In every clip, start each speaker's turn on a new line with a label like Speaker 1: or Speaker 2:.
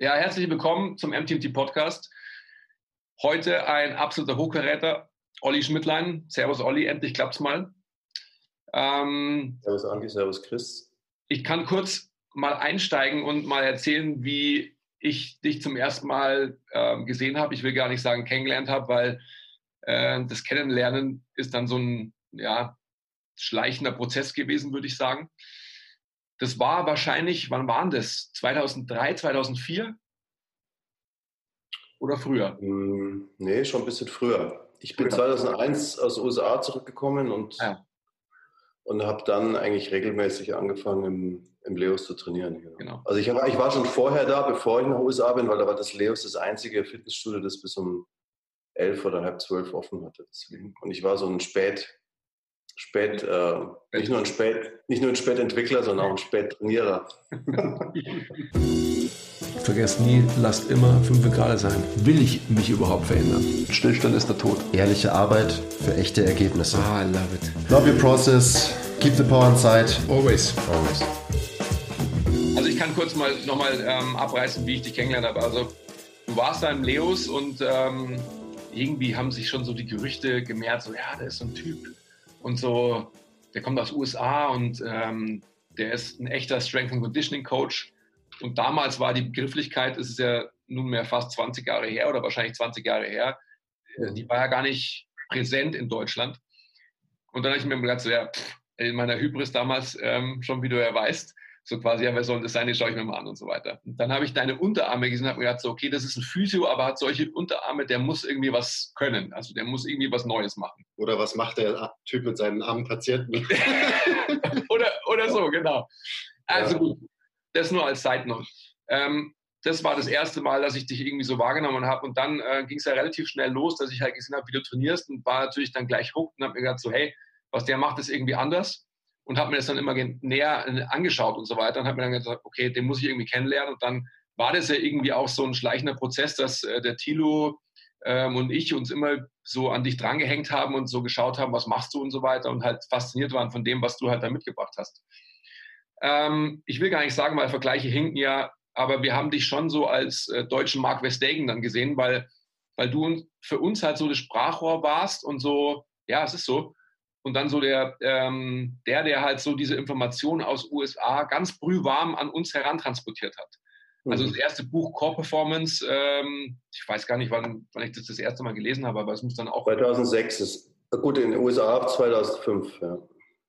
Speaker 1: Ja, herzlich willkommen zum MTMT Podcast. Heute ein absoluter Hochkaräter, Olli Schmidtlein. Servus Olli, endlich klappt's mal.
Speaker 2: Ähm, servus Andi, servus Chris.
Speaker 1: Ich kann kurz mal einsteigen und mal erzählen, wie ich dich zum ersten Mal äh, gesehen habe. Ich will gar nicht sagen kennengelernt habe, weil äh, das Kennenlernen ist dann so ein ja, schleichender Prozess gewesen, würde ich sagen. Das war wahrscheinlich, wann waren das? 2003, 2004? Oder früher?
Speaker 2: Mm, nee, schon ein bisschen früher. Ich bin früher. 2001 aus den USA zurückgekommen und, ja. und habe dann eigentlich regelmäßig angefangen, im, im Leos zu trainieren. Genau. genau. Also ich, hab, ich war schon vorher da, bevor ich nach den USA bin, weil da war das Leos das einzige Fitnessstudio, das bis um elf oder halb zwölf offen hatte. Deswegen. Und ich war so ein Spät, Spät, äh, nicht, nur ein Spät, nicht nur ein Spätentwickler, sondern auch ein Spättrainierer.
Speaker 3: Vergesst nie, lasst immer 5 Grad sein. Will ich mich überhaupt verändern? Stillstand ist der Tod.
Speaker 4: Ehrliche Arbeit für echte Ergebnisse.
Speaker 3: Ah, I love it.
Speaker 4: Love your process. Keep the power inside.
Speaker 3: Always.
Speaker 4: Always.
Speaker 1: Also ich kann kurz mal nochmal ähm, abreißen, wie ich dich kennengelernt habe. Also du warst da im Leos und ähm, irgendwie haben sich schon so die Gerüchte gemehrt, so ja, der ist so ein Typ und so, der kommt aus USA und ähm, der ist ein echter Strength and Conditioning Coach. Und damals war die Begrifflichkeit, es ist ja nunmehr fast 20 Jahre her oder wahrscheinlich 20 Jahre her, äh, die war ja gar nicht präsent in Deutschland. Und dann habe ich mir gedacht, so, ja, pff, in meiner Hybris damals, ähm, schon wie du ja weißt, so quasi, ja, wer soll das sein, den schaue ich mir mal an und so weiter. Und dann habe ich deine Unterarme gesehen und habe mir gedacht, so, okay, das ist ein Physio, aber hat solche Unterarme, der muss irgendwie was können. Also der muss irgendwie was Neues machen.
Speaker 2: Oder was macht der Typ mit seinen armen Patienten?
Speaker 1: oder, oder so, genau. Also ja. gut, das nur als Side Note. Ähm, das war das erste Mal, dass ich dich irgendwie so wahrgenommen habe. Und dann äh, ging es ja relativ schnell los, dass ich halt gesehen habe, wie du trainierst und war natürlich dann gleich hooked und habe mir gedacht, so, hey, was der macht, ist irgendwie anders und habe mir das dann immer näher äh, angeschaut und so weiter und habe mir dann gesagt, okay, den muss ich irgendwie kennenlernen und dann war das ja irgendwie auch so ein schleichender Prozess, dass äh, der Tilo ähm, und ich uns immer so an dich drangehängt haben und so geschaut haben, was machst du und so weiter und halt fasziniert waren von dem, was du halt da mitgebracht hast. Ähm, ich will gar nicht sagen, weil Vergleiche hinken ja, aber wir haben dich schon so als äh, deutschen Mark Westhagen dann gesehen, weil, weil du für uns halt so das Sprachrohr warst und so, ja, es ist so, und dann so der, ähm, der, der halt so diese Informationen aus USA ganz brühwarm an uns herantransportiert hat. Also das mhm. erste Buch Core Performance, ähm, ich weiß gar nicht, wann, wann ich das das erste Mal gelesen habe, aber es muss dann auch...
Speaker 2: 2006 ist, gut, in den USA 2005, ja.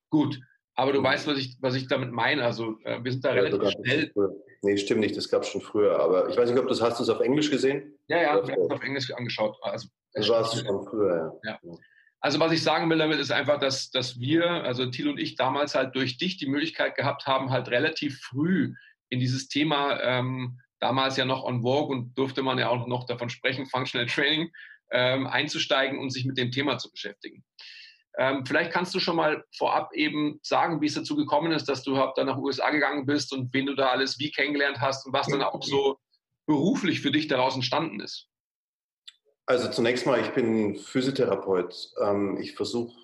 Speaker 1: Gut, aber du mhm. weißt, was ich, was ich damit meine. Also äh, wir sind da ja, relativ schnell.
Speaker 2: Nee, stimmt nicht, das gab es schon früher. Aber ich weiß nicht, ob du hast du es auf Englisch gesehen?
Speaker 1: Ja, ja, wir haben es auf Englisch angeschaut. Also,
Speaker 2: das war es schon früher,
Speaker 1: ja. ja. Also was ich sagen will damit ist einfach, dass, dass wir, also Thiel und ich damals halt durch dich die Möglichkeit gehabt haben, halt relativ früh in dieses Thema, ähm, damals ja noch on Vogue und durfte man ja auch noch davon sprechen, Functional Training, ähm, einzusteigen und sich mit dem Thema zu beschäftigen. Ähm, vielleicht kannst du schon mal vorab eben sagen, wie es dazu gekommen ist, dass du dann nach USA gegangen bist und wen du da alles wie kennengelernt hast und was dann auch so beruflich für dich daraus entstanden ist.
Speaker 2: Also zunächst mal, ich bin Physiotherapeut. Ähm, ich versuche,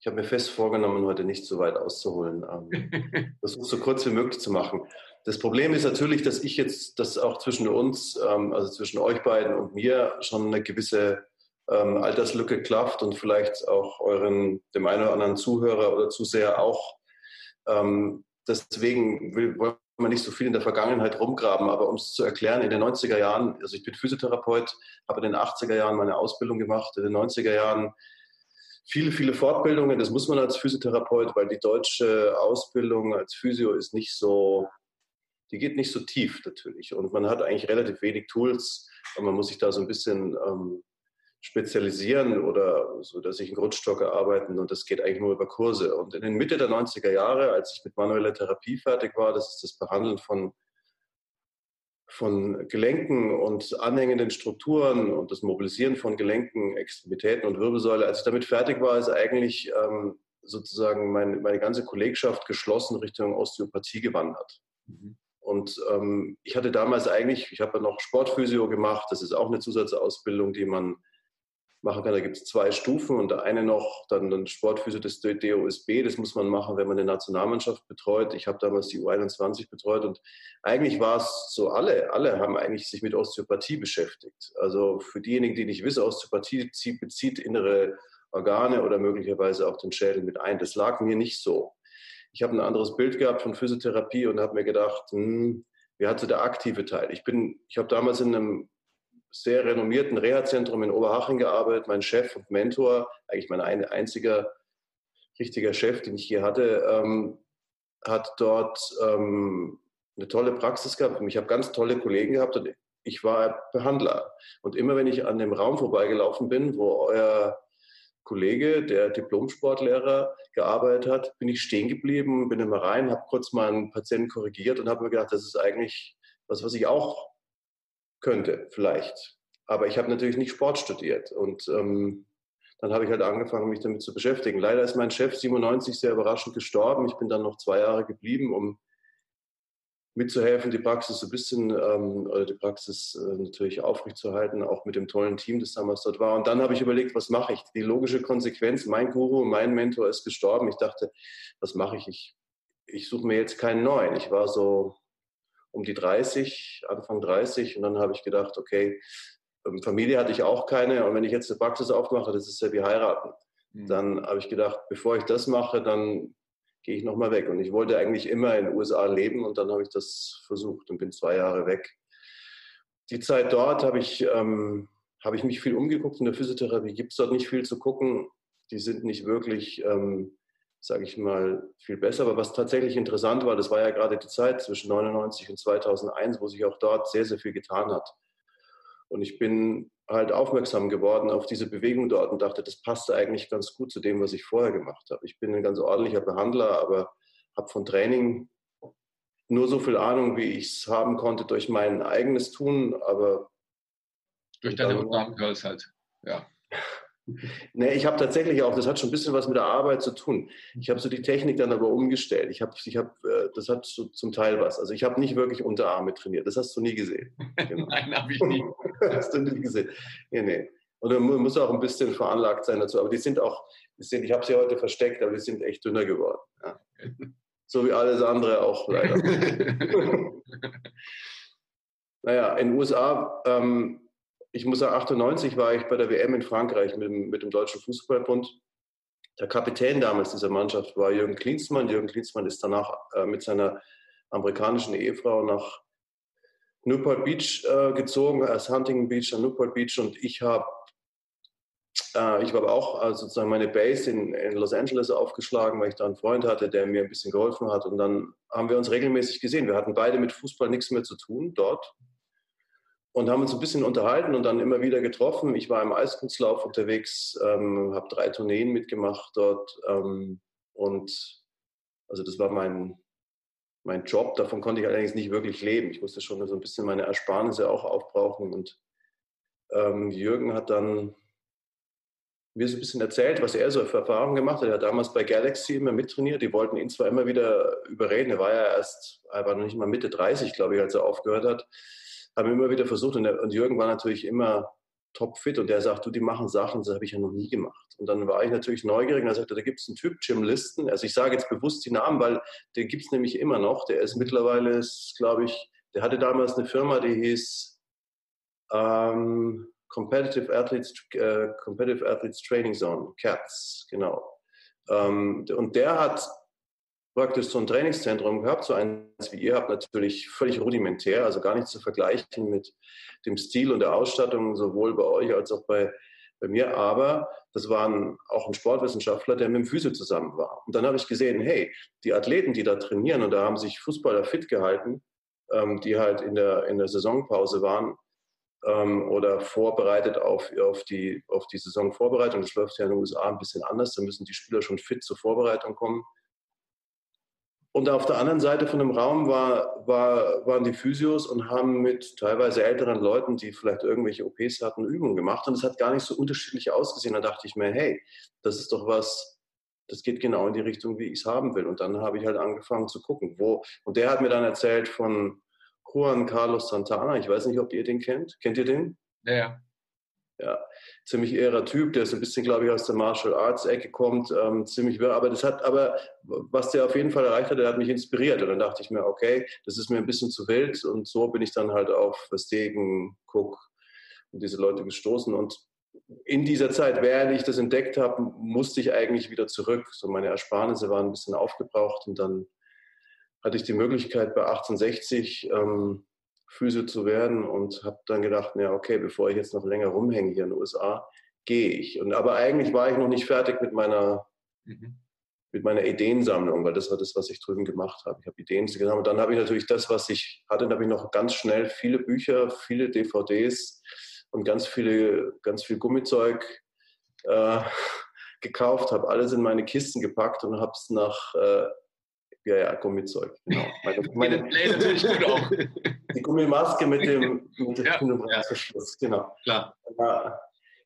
Speaker 2: ich habe mir fest vorgenommen, heute nicht so weit auszuholen. Ähm, versuche so kurz wie möglich zu machen. Das Problem ist natürlich, dass ich jetzt, dass auch zwischen uns, ähm, also zwischen euch beiden und mir, schon eine gewisse Alterslücke klafft und vielleicht auch euren, dem einen oder anderen Zuhörer oder Zuseher auch. deswegen will, wollen man nicht so viel in der Vergangenheit rumgraben, aber um es zu erklären, in den 90er Jahren, also ich bin Physiotherapeut, habe in den 80er Jahren meine Ausbildung gemacht, in den 90er Jahren viele, viele Fortbildungen, das muss man als Physiotherapeut, weil die deutsche Ausbildung als Physio ist nicht so, die geht nicht so tief natürlich. Und man hat eigentlich relativ wenig Tools und man muss sich da so ein bisschen ähm, spezialisieren oder so, dass ich einen Grundstock erarbeiten und das geht eigentlich nur über Kurse. Und in den Mitte der 90er Jahre, als ich mit manueller Therapie fertig war, das ist das Behandeln von, von Gelenken und anhängenden Strukturen und das Mobilisieren von Gelenken, Extremitäten und Wirbelsäule, als ich damit fertig war, ist eigentlich ähm, sozusagen meine, meine ganze Kollegschaft geschlossen Richtung Osteopathie gewandert. Mhm. Und ähm, ich hatte damals eigentlich, ich habe ja noch Sportphysio gemacht, das ist auch eine Zusatzausbildung, die man machen kann. Da gibt es zwei Stufen und eine noch, dann ein Sportphysio des DOSB, das muss man machen, wenn man eine Nationalmannschaft betreut. Ich habe damals die U21 betreut und eigentlich war es so, alle, alle haben eigentlich sich mit Osteopathie beschäftigt. Also für diejenigen, die nicht wissen, Osteopathie bezieht innere Organe oder möglicherweise auch den Schädel mit ein. Das lag mir nicht so. Ich habe ein anderes Bild gehabt von Physiotherapie und habe mir gedacht, hm, wie hat der aktive Teil? Ich bin, ich habe damals in einem sehr renommierten Reha-Zentrum in Oberhaching gearbeitet. Mein Chef und Mentor, eigentlich mein einziger richtiger Chef, den ich hier hatte, ähm, hat dort ähm, eine tolle Praxis gehabt. Ich habe ganz tolle Kollegen gehabt und ich war Behandler. Und immer wenn ich an dem Raum vorbeigelaufen bin, wo euer Kollege, der Diplomsportlehrer, gearbeitet hat, bin ich stehen geblieben, bin immer rein, habe kurz mal einen Patienten korrigiert und habe mir gedacht, das ist eigentlich was, was ich auch könnte, vielleicht. Aber ich habe natürlich nicht Sport studiert und ähm, dann habe ich halt angefangen, mich damit zu beschäftigen. Leider ist mein Chef 97 sehr überraschend gestorben. Ich bin dann noch zwei Jahre geblieben, um mitzuhelfen, die Praxis so ein bisschen ähm, oder die Praxis äh, natürlich aufrechtzuerhalten, auch mit dem tollen Team, das damals dort war. Und dann habe ich überlegt, was mache ich? Die logische Konsequenz, mein Guru, mein Mentor ist gestorben. Ich dachte, was mache ich? Ich, ich suche mir jetzt keinen neuen. Ich war so um die 30, Anfang 30 und dann habe ich gedacht, okay, ähm, Familie hatte ich auch keine und wenn ich jetzt eine Praxis aufmache, das ist ja wie heiraten. Mhm. Dann habe ich gedacht, bevor ich das mache, dann gehe ich nochmal weg. Und ich wollte eigentlich immer in den USA leben und dann habe ich das versucht und bin zwei Jahre weg. Die Zeit dort habe ich, ähm, habe ich mich viel umgeguckt. In der Physiotherapie gibt es dort nicht viel zu gucken. Die sind nicht wirklich ähm, sage ich mal, viel besser. Aber was tatsächlich interessant war, das war ja gerade die Zeit zwischen 99 und 2001, wo sich auch dort sehr, sehr viel getan hat. Und ich bin halt aufmerksam geworden auf diese Bewegung dort und dachte, das passte eigentlich ganz gut zu dem, was ich vorher gemacht habe. Ich bin ein ganz ordentlicher Behandler, aber habe von Training nur so viel Ahnung, wie ich es haben konnte durch mein eigenes Tun, aber
Speaker 1: durch deine Girls halt, ja.
Speaker 2: Nee, ich habe tatsächlich auch, das hat schon ein bisschen was mit der Arbeit zu tun. Ich habe so die Technik dann aber umgestellt. Ich habe, ich hab, äh, das hat so zum Teil was. Also ich habe nicht wirklich Unterarme trainiert. Das hast du nie gesehen.
Speaker 1: Genau. Nein, habe ich nie.
Speaker 2: hast du nie gesehen. Nee, nee. Und man muss auch ein bisschen veranlagt sein dazu. Aber die sind auch, die sind, ich habe sie heute versteckt, aber die sind echt dünner geworden. Ja. So wie alles andere auch leider. naja, in den USA ähm, ich muss sagen, 98 war ich bei der WM in Frankreich mit dem, mit dem Deutschen Fußballbund. Der Kapitän damals dieser Mannschaft war Jürgen Klinsmann. Jürgen Klinsmann ist danach äh, mit seiner amerikanischen Ehefrau nach Newport Beach äh, gezogen, als Huntington Beach an Newport Beach. Und ich habe äh, ich habe auch also sozusagen meine Base in, in, Los Angeles aufgeschlagen, weil ich da einen Freund hatte, der mir ein bisschen geholfen hat. Und dann haben wir uns regelmäßig gesehen. Wir hatten beide mit Fußball nichts mehr zu tun dort und haben uns ein bisschen unterhalten und dann immer wieder getroffen. Ich war im Eiskunstlauf unterwegs, ähm, habe drei Tourneen mitgemacht dort ähm, und also das war mein, mein Job. Davon konnte ich allerdings nicht wirklich leben. Ich musste schon so ein bisschen meine Ersparnisse auch aufbrauchen und ähm, Jürgen hat dann mir so ein bisschen erzählt, was er so für Erfahrungen gemacht hat. Er hat damals bei Galaxy immer mittrainiert. Die wollten ihn zwar immer wieder überreden. Er war ja erst, er war noch nicht mal Mitte 30, glaube ich, als er aufgehört hat haben immer wieder versucht und, der, und Jürgen war natürlich immer topfit und der sagt, du, die machen Sachen, das habe ich ja noch nie gemacht. Und dann war ich natürlich neugierig und er sagte, da gibt es einen Typ, Jim Listen. Also ich sage jetzt bewusst die Namen, weil den gibt es nämlich immer noch. Der ist mittlerweile, glaube ich, der hatte damals eine Firma, die hieß ähm, Competitive, Athletes, äh, Competitive Athletes Training Zone, CATS, genau. Ähm, und der hat praktisch so ein Trainingszentrum gehabt, so eins wie ihr habt, natürlich völlig rudimentär, also gar nicht zu vergleichen mit dem Stil und der Ausstattung, sowohl bei euch als auch bei, bei mir. Aber das war auch ein Sportwissenschaftler, der mit dem Physio zusammen war. Und dann habe ich gesehen, hey, die Athleten, die da trainieren, und da haben sich Fußballer fit gehalten, ähm, die halt in der, in der Saisonpause waren, ähm, oder vorbereitet auf, auf, die, auf die Saisonvorbereitung. Das läuft ja in den USA ein bisschen anders. Da müssen die Spieler schon fit zur Vorbereitung kommen. Und auf der anderen Seite von dem Raum war, war, waren die Physios und haben mit teilweise älteren Leuten, die vielleicht irgendwelche OPs hatten, Übungen gemacht. Und es hat gar nicht so unterschiedlich ausgesehen. Da dachte ich mir, hey, das ist doch was, das geht genau in die Richtung, wie ich es haben will. Und dann habe ich halt angefangen zu gucken, wo. Und der hat mir dann erzählt von Juan Carlos Santana. Ich weiß nicht, ob ihr den kennt. Kennt ihr den?
Speaker 1: Ja, ja.
Speaker 2: Ja, ziemlich irrer Typ, der so ein bisschen, glaube ich, aus der Martial Arts Ecke kommt, ähm, ziemlich wirr. Aber das hat, aber was der auf jeden Fall erreicht hat, der hat mich inspiriert. Und dann dachte ich mir, okay, das ist mir ein bisschen zu wild. Und so bin ich dann halt auf Verstegen, Cook und diese Leute gestoßen. Und in dieser Zeit, während ich das entdeckt habe, musste ich eigentlich wieder zurück. So meine Ersparnisse waren ein bisschen aufgebraucht und dann hatte ich die Möglichkeit bei 1860 ähm, Physio zu werden und habe dann gedacht, ja okay, bevor ich jetzt noch länger rumhänge hier in den USA, gehe ich. Und aber eigentlich war ich noch nicht fertig mit meiner mhm. mit meiner Ideensammlung, weil das war das, was ich drüben gemacht habe. Ich habe Ideen gesammelt. Und dann habe ich natürlich das, was ich hatte, dann habe ich noch ganz schnell viele Bücher, viele DVDs und ganz viele, ganz viel Gummizeug äh, gekauft, habe alles in meine Kisten gepackt und habe es nach äh, ja, ja, Gummizeug, genau. Meine, meine, natürlich gut auch. Die Gummimaske mit dem, mit dem ja, Verschluss, genau. Klar.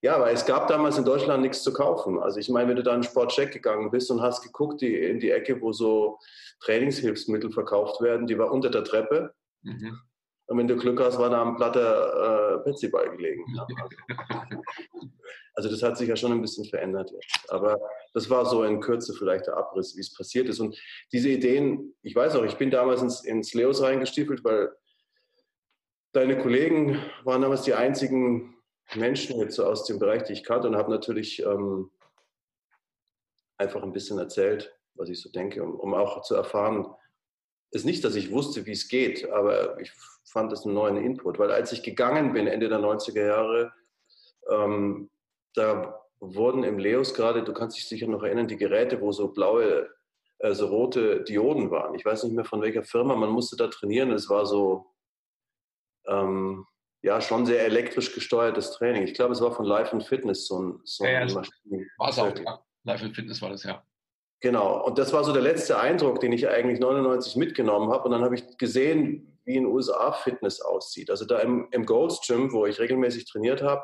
Speaker 2: Ja, aber es gab damals in Deutschland nichts zu kaufen. Also ich meine, wenn du da in den Sportcheck gegangen bist und hast geguckt die, in die Ecke, wo so Trainingshilfsmittel verkauft werden, die war unter der Treppe. Mhm. Und wenn du Glück hast, war da ein platter äh, Petsyball gelegen. Also das hat sich ja schon ein bisschen verändert jetzt. Aber das war so in Kürze vielleicht der Abriss, wie es passiert ist. Und diese Ideen, ich weiß auch, ich bin damals ins, ins Leos reingestiefelt, weil deine Kollegen waren damals die einzigen Menschen jetzt so aus dem Bereich, die ich kannte und habe natürlich ähm, einfach ein bisschen erzählt, was ich so denke, um, um auch zu erfahren, es ist nicht, dass ich wusste, wie es geht, aber ich fand es einen neuen Input, weil als ich gegangen bin, Ende der 90er Jahre, ähm, da wurden im Leos gerade, du kannst dich sicher noch erinnern, die Geräte, wo so blaue, also rote Dioden waren. Ich weiß nicht mehr von welcher Firma, man musste da trainieren. Es war so, ähm, ja, schon sehr elektrisch gesteuertes Training. Ich glaube, es war von Life and Fitness so ein, so
Speaker 1: ja, ja, War es auch, ja. Life and Fitness war das, ja.
Speaker 2: Genau, und das war so der letzte Eindruck, den ich eigentlich 99 mitgenommen habe. Und dann habe ich gesehen, wie in den USA Fitness aussieht. Also da im, im Gold's Gym, wo ich regelmäßig trainiert habe,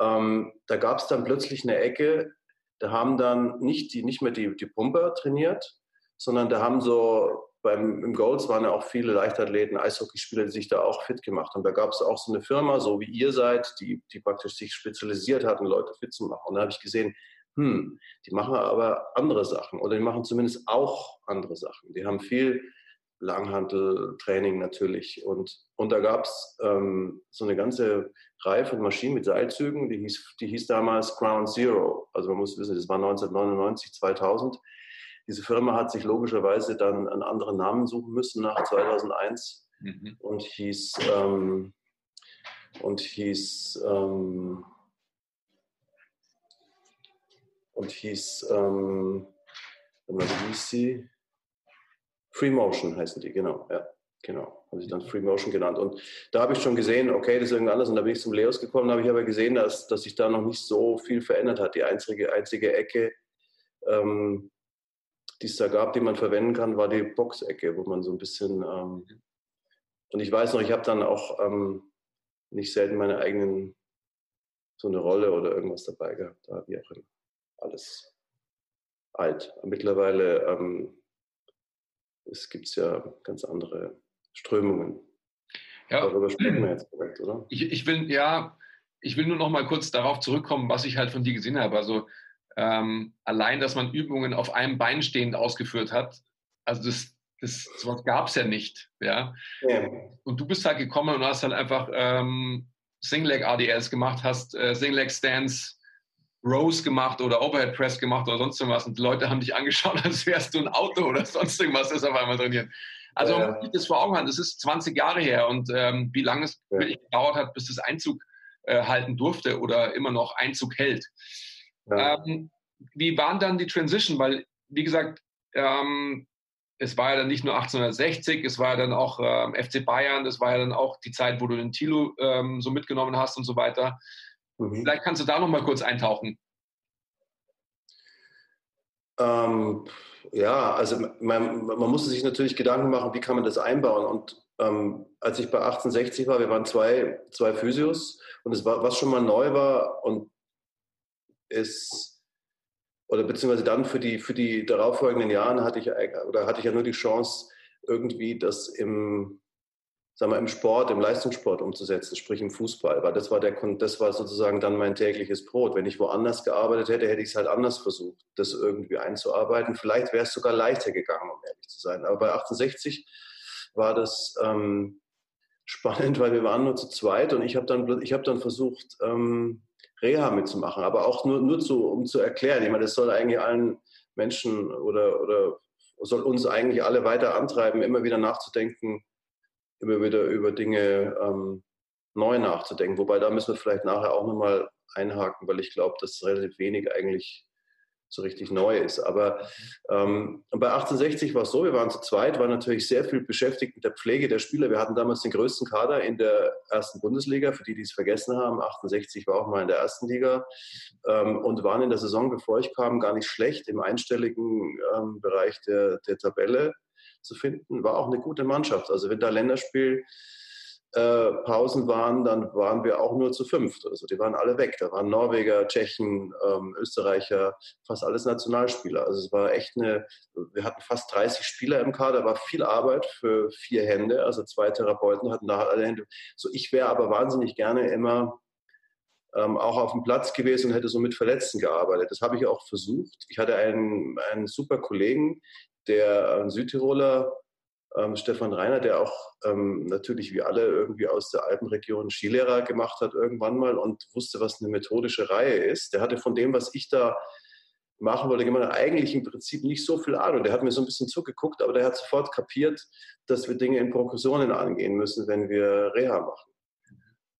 Speaker 2: ähm, da gab es dann plötzlich eine Ecke, da haben dann nicht, die, nicht mehr die, die Pumper trainiert, sondern da haben so, beim, im Golds waren ja auch viele Leichtathleten, Eishockeyspieler, die sich da auch fit gemacht haben. Da gab es auch so eine Firma, so wie ihr seid, die, die praktisch sich spezialisiert hatten, Leute fit zu machen. Und da habe ich gesehen, hm, die machen aber andere Sachen oder die machen zumindest auch andere Sachen. Die haben viel Langhanteltraining natürlich. Und, und da gab es ähm, so eine ganze Reihe von Maschinen mit Seilzügen, die hieß, die hieß damals Ground Zero. Also man muss wissen, das war 1999, 2000. Diese Firma hat sich logischerweise dann einen anderen Namen suchen müssen nach 2001 mhm. und hieß, ähm, und hieß, ähm, und hieß, ähm, wie hieß sie? Free Motion heißen die, genau, ja. Genau, habe ich dann Free Motion genannt. Und da habe ich schon gesehen, okay, das ist irgendwas anderes. Und da bin ich zum Leos gekommen, da habe ich aber gesehen, dass, dass sich da noch nicht so viel verändert hat. Die einzige, einzige Ecke, ähm, die es da gab, die man verwenden kann, war die Boxecke, wo man so ein bisschen. Ähm, und ich weiß noch, ich habe dann auch ähm, nicht selten meine eigenen, so eine Rolle oder irgendwas dabei gehabt. Da wie auch immer. Alles alt. Mittlerweile ähm, es gibt ja ganz andere Strömungen.
Speaker 1: Ja, Darüber sprechen wir jetzt korrekt, oder? Ich, ich, will, ja, ich will nur noch mal kurz darauf zurückkommen, was ich halt von dir gesehen habe. Also ähm, allein, dass man Übungen auf einem Bein stehend ausgeführt hat, also das, das sowas gab es ja nicht. Ja? ja? Und du bist halt gekommen und hast halt einfach ähm, Singleg ADLs gemacht, hast äh, Singleg Stands Rows gemacht oder Overhead Press gemacht oder sonst irgendwas und die Leute haben dich angeschaut, als wärst du ein Auto oder sonst irgendwas, das auf einmal trainiert. Also ja. man sieht das vor Augen an, das ist 20 Jahre her und ähm, wie lange es ja. gedauert hat, bis das Einzug äh, halten durfte oder immer noch Einzug hält. Ja. Ähm, wie waren dann die Transition? Weil, wie gesagt, ähm, es war ja dann nicht nur 1860, es war ja dann auch ähm, FC Bayern, das war ja dann auch die Zeit, wo du den Tilo ähm, so mitgenommen hast und so weiter. Mhm. Vielleicht kannst du da noch mal kurz eintauchen.
Speaker 2: Ähm, ja, also man, man, musste sich natürlich Gedanken machen, wie kann man das einbauen. Und ähm, als ich bei 1860 war, wir waren zwei, zwei Physios und es war, was schon mal neu war und es oder beziehungsweise dann für die, für die darauffolgenden Jahre hatte ich, oder hatte ich ja nur die Chance, irgendwie das im sagen wir, im Sport, im Leistungssport umzusetzen, sprich im Fußball, weil das war, der, das war sozusagen dann mein tägliches Brot. Wenn ich woanders gearbeitet hätte, hätte ich es halt anders versucht, das irgendwie einzuarbeiten. Vielleicht wäre es sogar leichter gegangen, um ehrlich zu sein. Aber bei 68 war das ähm, spannend, weil wir waren nur zu zweit und ich habe dann, ich hab dann versucht, ähm, Reha mitzumachen, aber auch nur, nur zu, um zu erklären. Ich meine, das soll eigentlich allen Menschen oder, oder soll uns eigentlich alle weiter antreiben, immer wieder nachzudenken, immer wieder über Dinge ähm, neu nachzudenken. Wobei da müssen wir vielleicht nachher auch nochmal einhaken, weil ich glaube, dass relativ wenig eigentlich so richtig neu ist. Aber ähm, bei 1860 war es so, wir waren zu zweit, waren natürlich sehr viel beschäftigt mit der Pflege der Spieler. Wir hatten damals den größten Kader in der ersten Bundesliga, für die, die es vergessen haben. 68 war auch mal in der ersten Liga ähm, und waren in der Saison, bevor ich kam, gar nicht schlecht im einstelligen ähm, Bereich der, der Tabelle zu finden. War auch eine gute Mannschaft. Also wenn da Länderspiel äh, Pausen waren, dann waren wir auch nur zu fünft. Also die waren alle weg. Da waren Norweger, Tschechen, ähm, Österreicher, fast alles Nationalspieler. Also es war echt eine, wir hatten fast 30 Spieler im Kader, war viel Arbeit für vier Hände. Also zwei Therapeuten hatten da alle Hände. So, ich wäre aber wahnsinnig gerne immer ähm, auch auf dem Platz gewesen und hätte so mit Verletzten gearbeitet. Das habe ich auch versucht. Ich hatte einen, einen super Kollegen, der ein Südtiroler ähm, Stefan Reiner, der auch ähm, natürlich wie alle irgendwie aus der Alpenregion Skilehrer gemacht hat irgendwann mal und wusste, was eine methodische Reihe ist. Der hatte von dem, was ich da machen wollte, gemacht, eigentlich im Prinzip nicht so viel Ahnung. Der hat mir so ein bisschen zugeguckt, aber der hat sofort kapiert, dass wir Dinge in Progressionen angehen müssen, wenn wir Reha machen.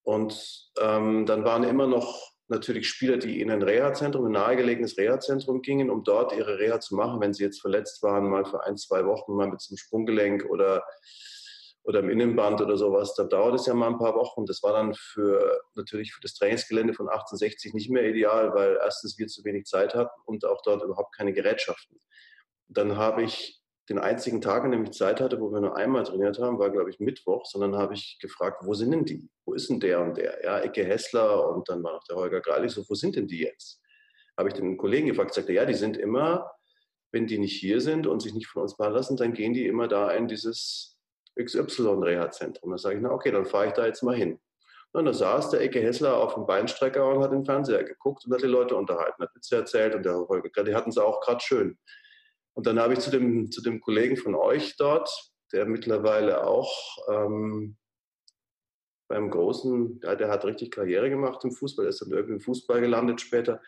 Speaker 2: Und ähm, dann waren immer noch natürlich Spieler, die in ein Reha-Zentrum, ein nahegelegenes Reha-Zentrum gingen, um dort ihre Reha zu machen, wenn sie jetzt verletzt waren, mal für ein, zwei Wochen, mal mit einem Sprunggelenk oder, oder im Innenband oder sowas. Da dauert es ja mal ein paar Wochen. Das war dann für natürlich für das Trainingsgelände von 1860 nicht mehr ideal, weil erstens wir zu wenig Zeit hatten und auch dort überhaupt keine Gerätschaften. Dann habe ich den einzigen Tag, an dem ich Zeit hatte, wo wir nur einmal trainiert haben, war, glaube ich, Mittwoch, sondern habe ich gefragt, wo sind denn die? Wo ist denn der und der? Ja, Ecke Hessler und dann war noch der Holger Greilich so, wo sind denn die jetzt? Habe ich den Kollegen gefragt, sagte, ja, die sind immer, wenn die nicht hier sind und sich nicht von uns behandeln lassen, dann gehen die immer da in dieses XY-Reha-Zentrum. Dann sage ich, na okay, dann fahre ich da jetzt mal hin. Und da saß der Ecke Hessler auf dem Beinstrecker und hat den Fernseher geguckt und hat die Leute unterhalten, hat Witze erzählt und der Holger, die hatten es auch gerade schön. Und dann habe ich zu dem, zu dem Kollegen von euch dort, der mittlerweile auch ähm, beim Großen, ja, der hat richtig Karriere gemacht im Fußball, der ist dann irgendwie im Fußball gelandet später.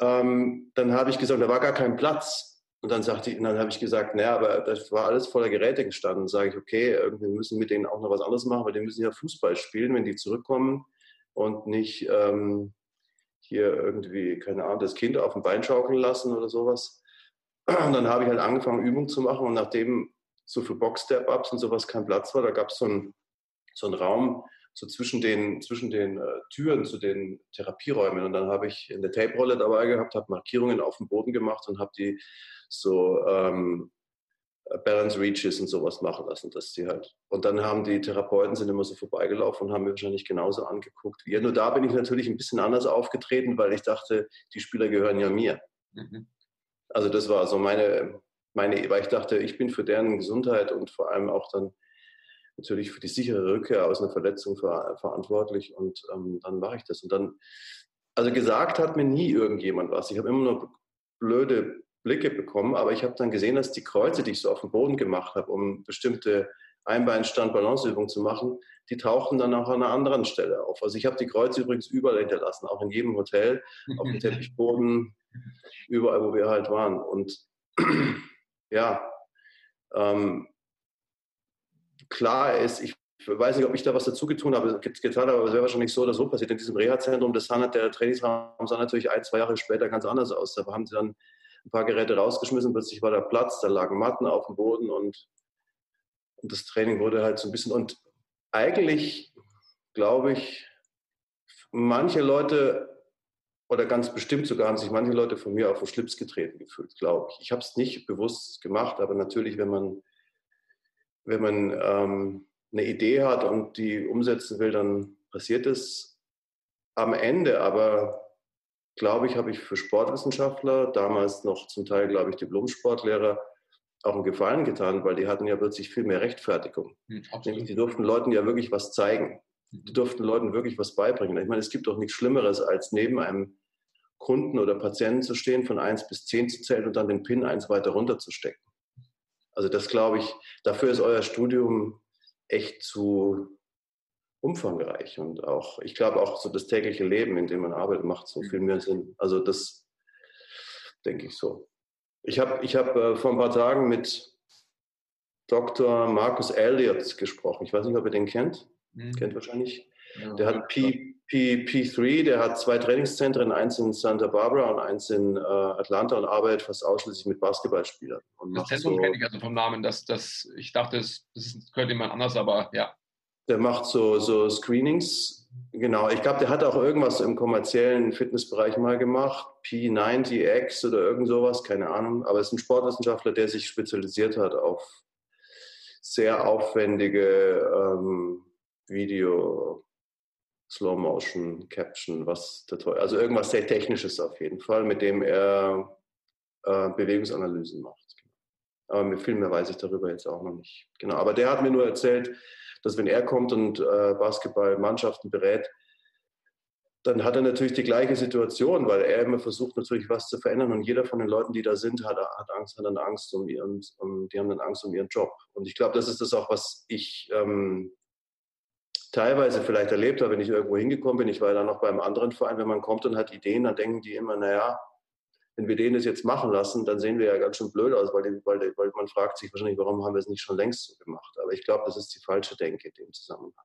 Speaker 2: Ähm, dann habe ich gesagt, da war gar kein Platz. Und dann sagte ich, dann habe ich gesagt, naja, aber das war alles voller Geräte gestanden. sage ich, okay, wir müssen mit denen auch noch was anderes machen, weil die müssen ja Fußball spielen, wenn die zurückkommen und nicht ähm, hier irgendwie, keine Ahnung, das Kind auf dem Bein schaukeln lassen oder sowas. Und dann habe ich halt angefangen, Übungen zu machen. Und nachdem so für Box-Step-Ups und sowas kein Platz war, da gab es so einen so einen Raum so zwischen den, zwischen den äh, Türen zu den Therapieräumen. Und dann habe ich eine Tape-Rolle dabei gehabt, habe Markierungen auf dem Boden gemacht und habe die so ähm, Balance Reaches und sowas machen lassen, dass die halt. Und dann haben die Therapeuten sind immer so vorbeigelaufen und haben mir wahrscheinlich genauso angeguckt wie ihr. Nur da bin ich natürlich ein bisschen anders aufgetreten, weil ich dachte, die Spieler gehören ja mir. Mhm. Also das war so meine, meine, weil ich dachte, ich bin für deren Gesundheit und vor allem auch dann natürlich für die sichere Rückkehr aus einer Verletzung ver verantwortlich und ähm, dann mache ich das. Und dann, also gesagt hat mir nie irgendjemand was. Ich habe immer nur blöde Blicke bekommen, aber ich habe dann gesehen, dass die Kreuze, die ich so auf dem Boden gemacht habe, um bestimmte Einbeinstand-Balanceübungen zu machen, die tauchten dann auch an einer anderen Stelle auf. Also ich habe die Kreuze übrigens überall hinterlassen, auch in jedem Hotel, auf dem Teppichboden, überall, wo wir halt waren. Und ja, ähm, klar ist, ich weiß nicht, ob ich da was dazu getan habe, getan habe, aber es wäre wahrscheinlich so oder so passiert. In diesem Reha-Zentrum, das sah der Trainingsraum sah natürlich ein, zwei Jahre später ganz anders aus. Da haben sie dann ein paar Geräte rausgeschmissen, plötzlich war da Platz, da lagen Matten auf dem Boden und, und das Training wurde halt so ein bisschen. Und eigentlich glaube ich, manche Leute oder ganz bestimmt sogar haben sich manche Leute von mir auf den Schlips getreten gefühlt, glaube ich. Ich habe es nicht bewusst gemacht, aber natürlich, wenn man, wenn man ähm, eine Idee hat und die umsetzen will, dann passiert es am Ende. Aber glaube ich, habe ich für Sportwissenschaftler, damals noch zum Teil, glaube ich, Diplom-Sportlehrer, auch einen Gefallen getan, weil die hatten ja plötzlich viel mehr Rechtfertigung. Mhm, Nämlich, die durften Leuten ja wirklich was zeigen. Mhm. Die durften Leuten wirklich was beibringen. Ich meine, es gibt doch nichts Schlimmeres, als neben einem Kunden oder Patienten zu stehen, von 1 bis 10 zu zählen und dann den Pin eins weiter runterzustecken. Also das glaube ich, dafür ist euer Studium echt zu umfangreich und auch, ich glaube auch so das tägliche Leben, in dem man arbeitet, macht so viel mehr Sinn. Also das denke ich so. Ich habe ich hab, äh, vor ein paar Tagen mit Dr. Markus Elliott gesprochen. Ich weiß nicht, ob ihr den kennt. Mhm. Kennt wahrscheinlich. Ja, der hat P, P, P3, der hat zwei Trainingszentren, eins in Santa Barbara und eins in äh, Atlanta und arbeitet fast ausschließlich mit Basketballspielern.
Speaker 1: Das Zentrum so, kenne ich also vom Namen, dass das, ich dachte, das, das könnte jemand anders, aber ja.
Speaker 2: Der macht so, so Screenings. Genau, ich glaube, der hat auch irgendwas im kommerziellen Fitnessbereich mal gemacht. P90X oder irgend sowas, keine Ahnung. Aber es ist ein Sportwissenschaftler, der sich spezialisiert hat auf sehr aufwendige ähm, Video, Slow Motion Caption, was der Teufel, also irgendwas sehr Technisches auf jeden Fall, mit dem er äh, Bewegungsanalysen macht. Aber viel mehr weiß ich darüber jetzt auch noch nicht. Genau, aber der hat mir nur erzählt, dass wenn er kommt und äh, Basketballmannschaften berät, dann hat er natürlich die gleiche Situation, weil er immer versucht natürlich was zu verändern und jeder von den Leuten, die da sind, hat, hat Angst, hat dann Angst um ihren, um, die haben dann Angst um ihren Job. Und ich glaube, das ist das auch, was ich ähm, teilweise vielleicht erlebt habe, wenn ich irgendwo hingekommen bin. Ich war dann noch beim anderen Verein, wenn man kommt und hat Ideen, dann denken die immer, naja, wenn wir den das jetzt machen lassen, dann sehen wir ja ganz schön blöd aus, weil, die, weil, weil man fragt sich wahrscheinlich, warum haben wir es nicht schon längst so gemacht. Aber ich glaube, das ist die falsche Denke in dem Zusammenhang.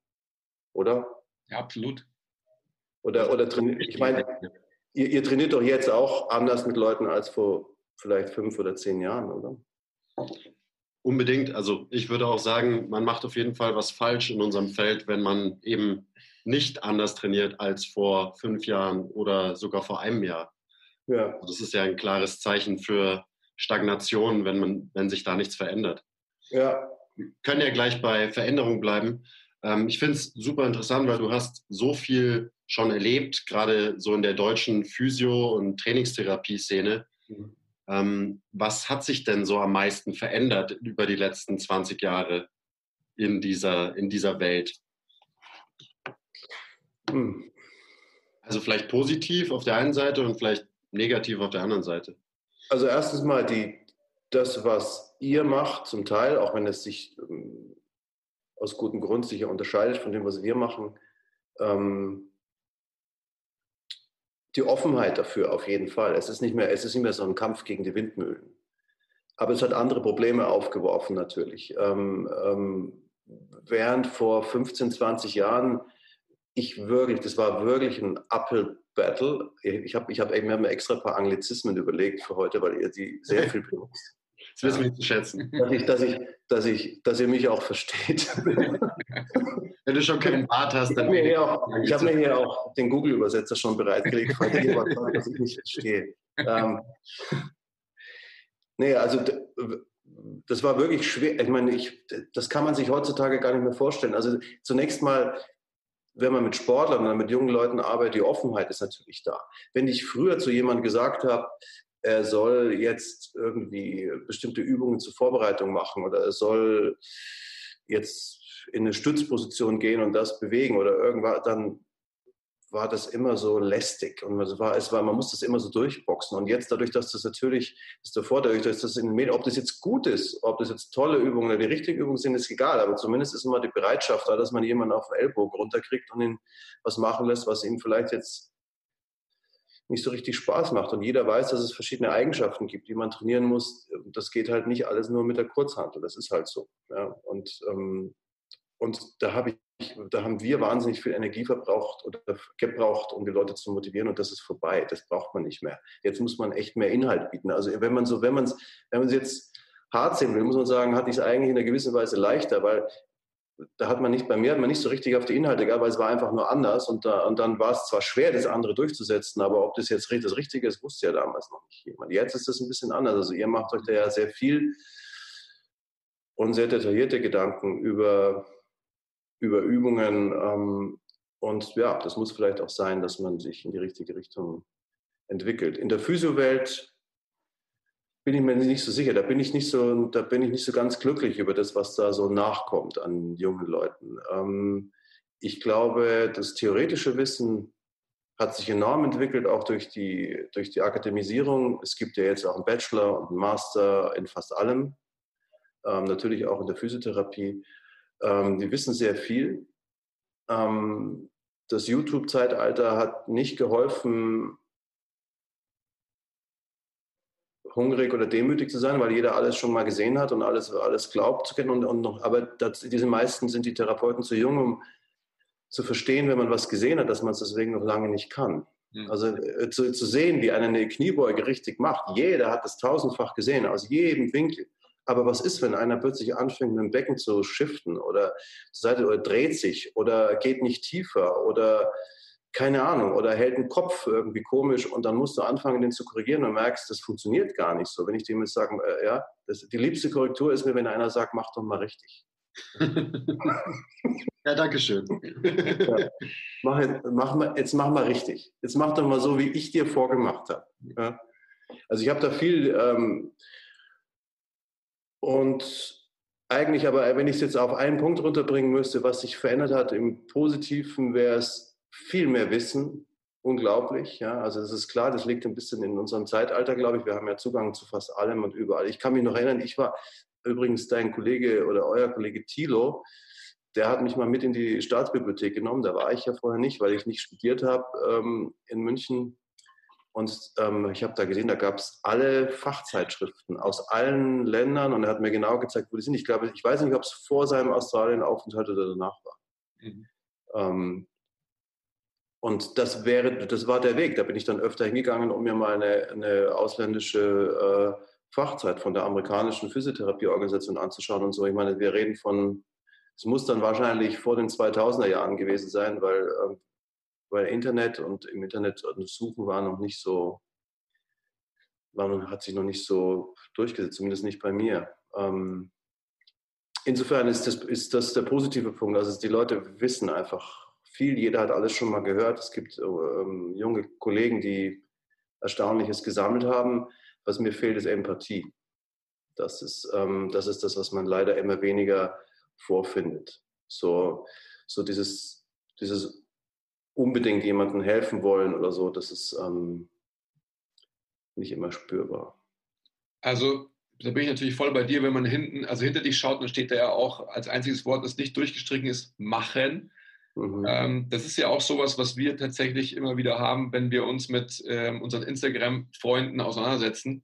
Speaker 2: Oder?
Speaker 1: Ja, absolut.
Speaker 2: Oder, oder ich meine, ihr, ihr trainiert doch jetzt auch anders mit Leuten als vor vielleicht fünf oder zehn Jahren, oder?
Speaker 5: Unbedingt. Also ich würde auch sagen, man macht auf jeden Fall was falsch in unserem Feld, wenn man eben nicht anders trainiert als vor fünf Jahren oder sogar vor einem Jahr. Ja. Also das ist ja ein klares Zeichen für Stagnation, wenn, man, wenn sich da nichts verändert. Ja. Wir können ja gleich bei Veränderung bleiben. Ähm, ich finde es super interessant, weil du hast so viel schon erlebt, gerade so in der deutschen Physio- und Trainingstherapie-Szene. Mhm. Ähm, was hat sich denn so am meisten verändert über die letzten 20 Jahre in dieser, in dieser Welt? Hm. Also vielleicht positiv auf der einen Seite und vielleicht negativ auf der anderen Seite.
Speaker 2: Also erstens mal die, das, was ihr macht, zum Teil, auch wenn es sich ähm, aus gutem Grund sicher unterscheidet von dem, was wir machen, ähm, die Offenheit dafür auf jeden Fall. Es ist nicht mehr, es ist nicht mehr so ein Kampf gegen die Windmühlen. Aber es hat andere Probleme aufgeworfen natürlich. Ähm, ähm, während vor 15, 20 Jahren ich wirklich, das war wirklich ein Uphill Battle. Ich habe ich hab, ich hab mir extra ein paar Anglizismen überlegt für heute, weil ihr die sehr viel benutzt.
Speaker 5: Das wissen wir zu schätzen.
Speaker 2: Dass, ich, dass, ich, dass, ich, dass ihr mich auch versteht.
Speaker 5: Wenn du schon keinen Bart hast, dann.
Speaker 2: Ich habe mir hier auch den Google-Übersetzer schon bereitgelegt, sagt, dass ich nicht verstehe. Ähm, nee, also das war wirklich schwer. Ich meine, ich, das kann man sich heutzutage gar nicht mehr vorstellen. Also zunächst mal, wenn man mit Sportlern oder mit jungen Leuten arbeitet, die Offenheit ist natürlich da. Wenn ich früher zu jemandem gesagt habe, er soll jetzt irgendwie bestimmte Übungen zur Vorbereitung machen oder er soll jetzt in eine Stützposition gehen und das bewegen oder irgendwas, dann war das immer so lästig und es war, es war, man muss das immer so durchboxen. Und jetzt dadurch, dass das natürlich, ist der Vorteil, dass das in den Medien, ob das jetzt gut ist, ob das jetzt tolle Übungen oder die richtigen Übungen sind, ist egal. Aber zumindest ist immer die Bereitschaft da, dass man jemanden auf den Ellbogen runterkriegt und ihn was machen lässt, was ihm vielleicht jetzt nicht so richtig Spaß macht. Und jeder weiß, dass es verschiedene Eigenschaften gibt, die man trainieren muss. Das geht halt nicht alles nur mit der Kurzhantel. Das ist halt so. Ja. Und ähm, und da, habe ich, da haben wir wahnsinnig viel Energie verbraucht oder gebraucht, um die Leute zu motivieren und das ist vorbei. Das braucht man nicht mehr. Jetzt muss man echt mehr Inhalt bieten. Also wenn man so, wenn man es, wenn man es jetzt hart sehen will, muss man sagen, hatte ich es eigentlich in einer gewissen Weise leichter, weil da hat man nicht bei mir hat man nicht so richtig auf die Inhalte weil es war einfach nur anders und, da, und dann war es zwar schwer, das andere durchzusetzen, aber ob das jetzt das Richtige ist, wusste ja damals noch nicht jemand. Jetzt ist das ein bisschen anders. Also ihr macht euch da ja sehr viel und sehr detaillierte Gedanken über über Übungen. Ähm, und ja, das muss vielleicht auch sein, dass man sich in die richtige Richtung entwickelt. In der Physiowelt bin ich mir nicht so sicher. Da bin ich nicht so, da bin ich nicht so ganz glücklich über das, was da so nachkommt an jungen Leuten. Ähm, ich glaube, das theoretische Wissen hat sich enorm entwickelt, auch durch die, durch die Akademisierung. Es gibt ja jetzt auch einen Bachelor und einen Master in fast allem, ähm, natürlich auch in der Physiotherapie. Ähm, die wissen sehr viel. Ähm, das YouTube-Zeitalter hat nicht geholfen, hungrig oder demütig zu sein, weil jeder alles schon mal gesehen hat und alles, alles glaubt zu kennen. Und, und noch, aber das, diese meisten sind die Therapeuten zu jung, um zu verstehen, wenn man was gesehen hat, dass man es deswegen noch lange nicht kann. Mhm. Also äh, zu, zu, sehen, wie einer eine Kniebeuge richtig macht. Jeder hat das tausendfach gesehen, aus jedem Winkel. Aber was ist, wenn einer plötzlich anfängt, mit dem Becken zu shiften oder zur Seite oder dreht sich oder geht nicht tiefer oder keine Ahnung, oder hält den Kopf irgendwie komisch und dann musst du anfangen, den zu korrigieren und merkst, das funktioniert gar nicht so. Wenn ich dem jetzt sage, äh, ja, das, die liebste Korrektur ist mir, wenn einer sagt, mach doch mal richtig.
Speaker 5: ja, danke schön.
Speaker 2: Ja. Mach, mach mal, jetzt mach mal richtig. Jetzt mach doch mal so, wie ich dir vorgemacht habe. Ja? Also ich habe da viel ähm, und eigentlich aber, wenn ich es jetzt auf einen Punkt runterbringen müsste, was sich verändert hat im Positiven, wäre es viel mehr Wissen, unglaublich. Ja, also das ist klar, das liegt ein bisschen in unserem Zeitalter, glaube ich. Wir haben ja Zugang zu fast allem und überall. Ich kann mich noch erinnern, ich war übrigens dein Kollege oder euer Kollege Thilo, der hat mich mal mit in die Staatsbibliothek genommen. Da war ich ja vorher nicht, weil ich nicht studiert habe ähm, in München. Und ähm, ich habe da gesehen, da gab es alle Fachzeitschriften aus allen Ländern und er hat mir genau gezeigt, wo die sind. Ich glaube, ich weiß nicht, ob es vor seinem Australien-Aufenthalt oder danach war. Mhm. Ähm, und das wäre, das war der Weg. Da bin ich dann öfter hingegangen, um mir mal eine, eine ausländische äh, Fachzeit von der amerikanischen Physiotherapieorganisation anzuschauen und so. Ich meine, wir reden von, es muss dann wahrscheinlich vor den 2000er Jahren gewesen sein, weil, äh, weil Internet und im Internet Suchen war noch nicht so, war, hat sich noch nicht so durchgesetzt, zumindest nicht bei mir. Ähm, insofern ist das, ist das der positive Punkt. Also die Leute wissen einfach, viel, jeder hat alles schon mal gehört. Es gibt ähm, junge Kollegen, die Erstaunliches gesammelt haben. Was mir fehlt, ist Empathie. Das ist, ähm, das ist das, was man leider immer weniger vorfindet. So, so dieses, dieses unbedingt jemandem helfen wollen oder so, das ist ähm, nicht immer spürbar.
Speaker 1: Also da bin ich natürlich voll bei dir, wenn man hinten, also hinter dich schaut, dann steht da ja auch als einziges Wort, das nicht durchgestrichen ist, machen. Mhm. Ähm, das ist ja auch sowas, was wir tatsächlich immer wieder haben, wenn wir uns mit ähm, unseren Instagram-Freunden auseinandersetzen.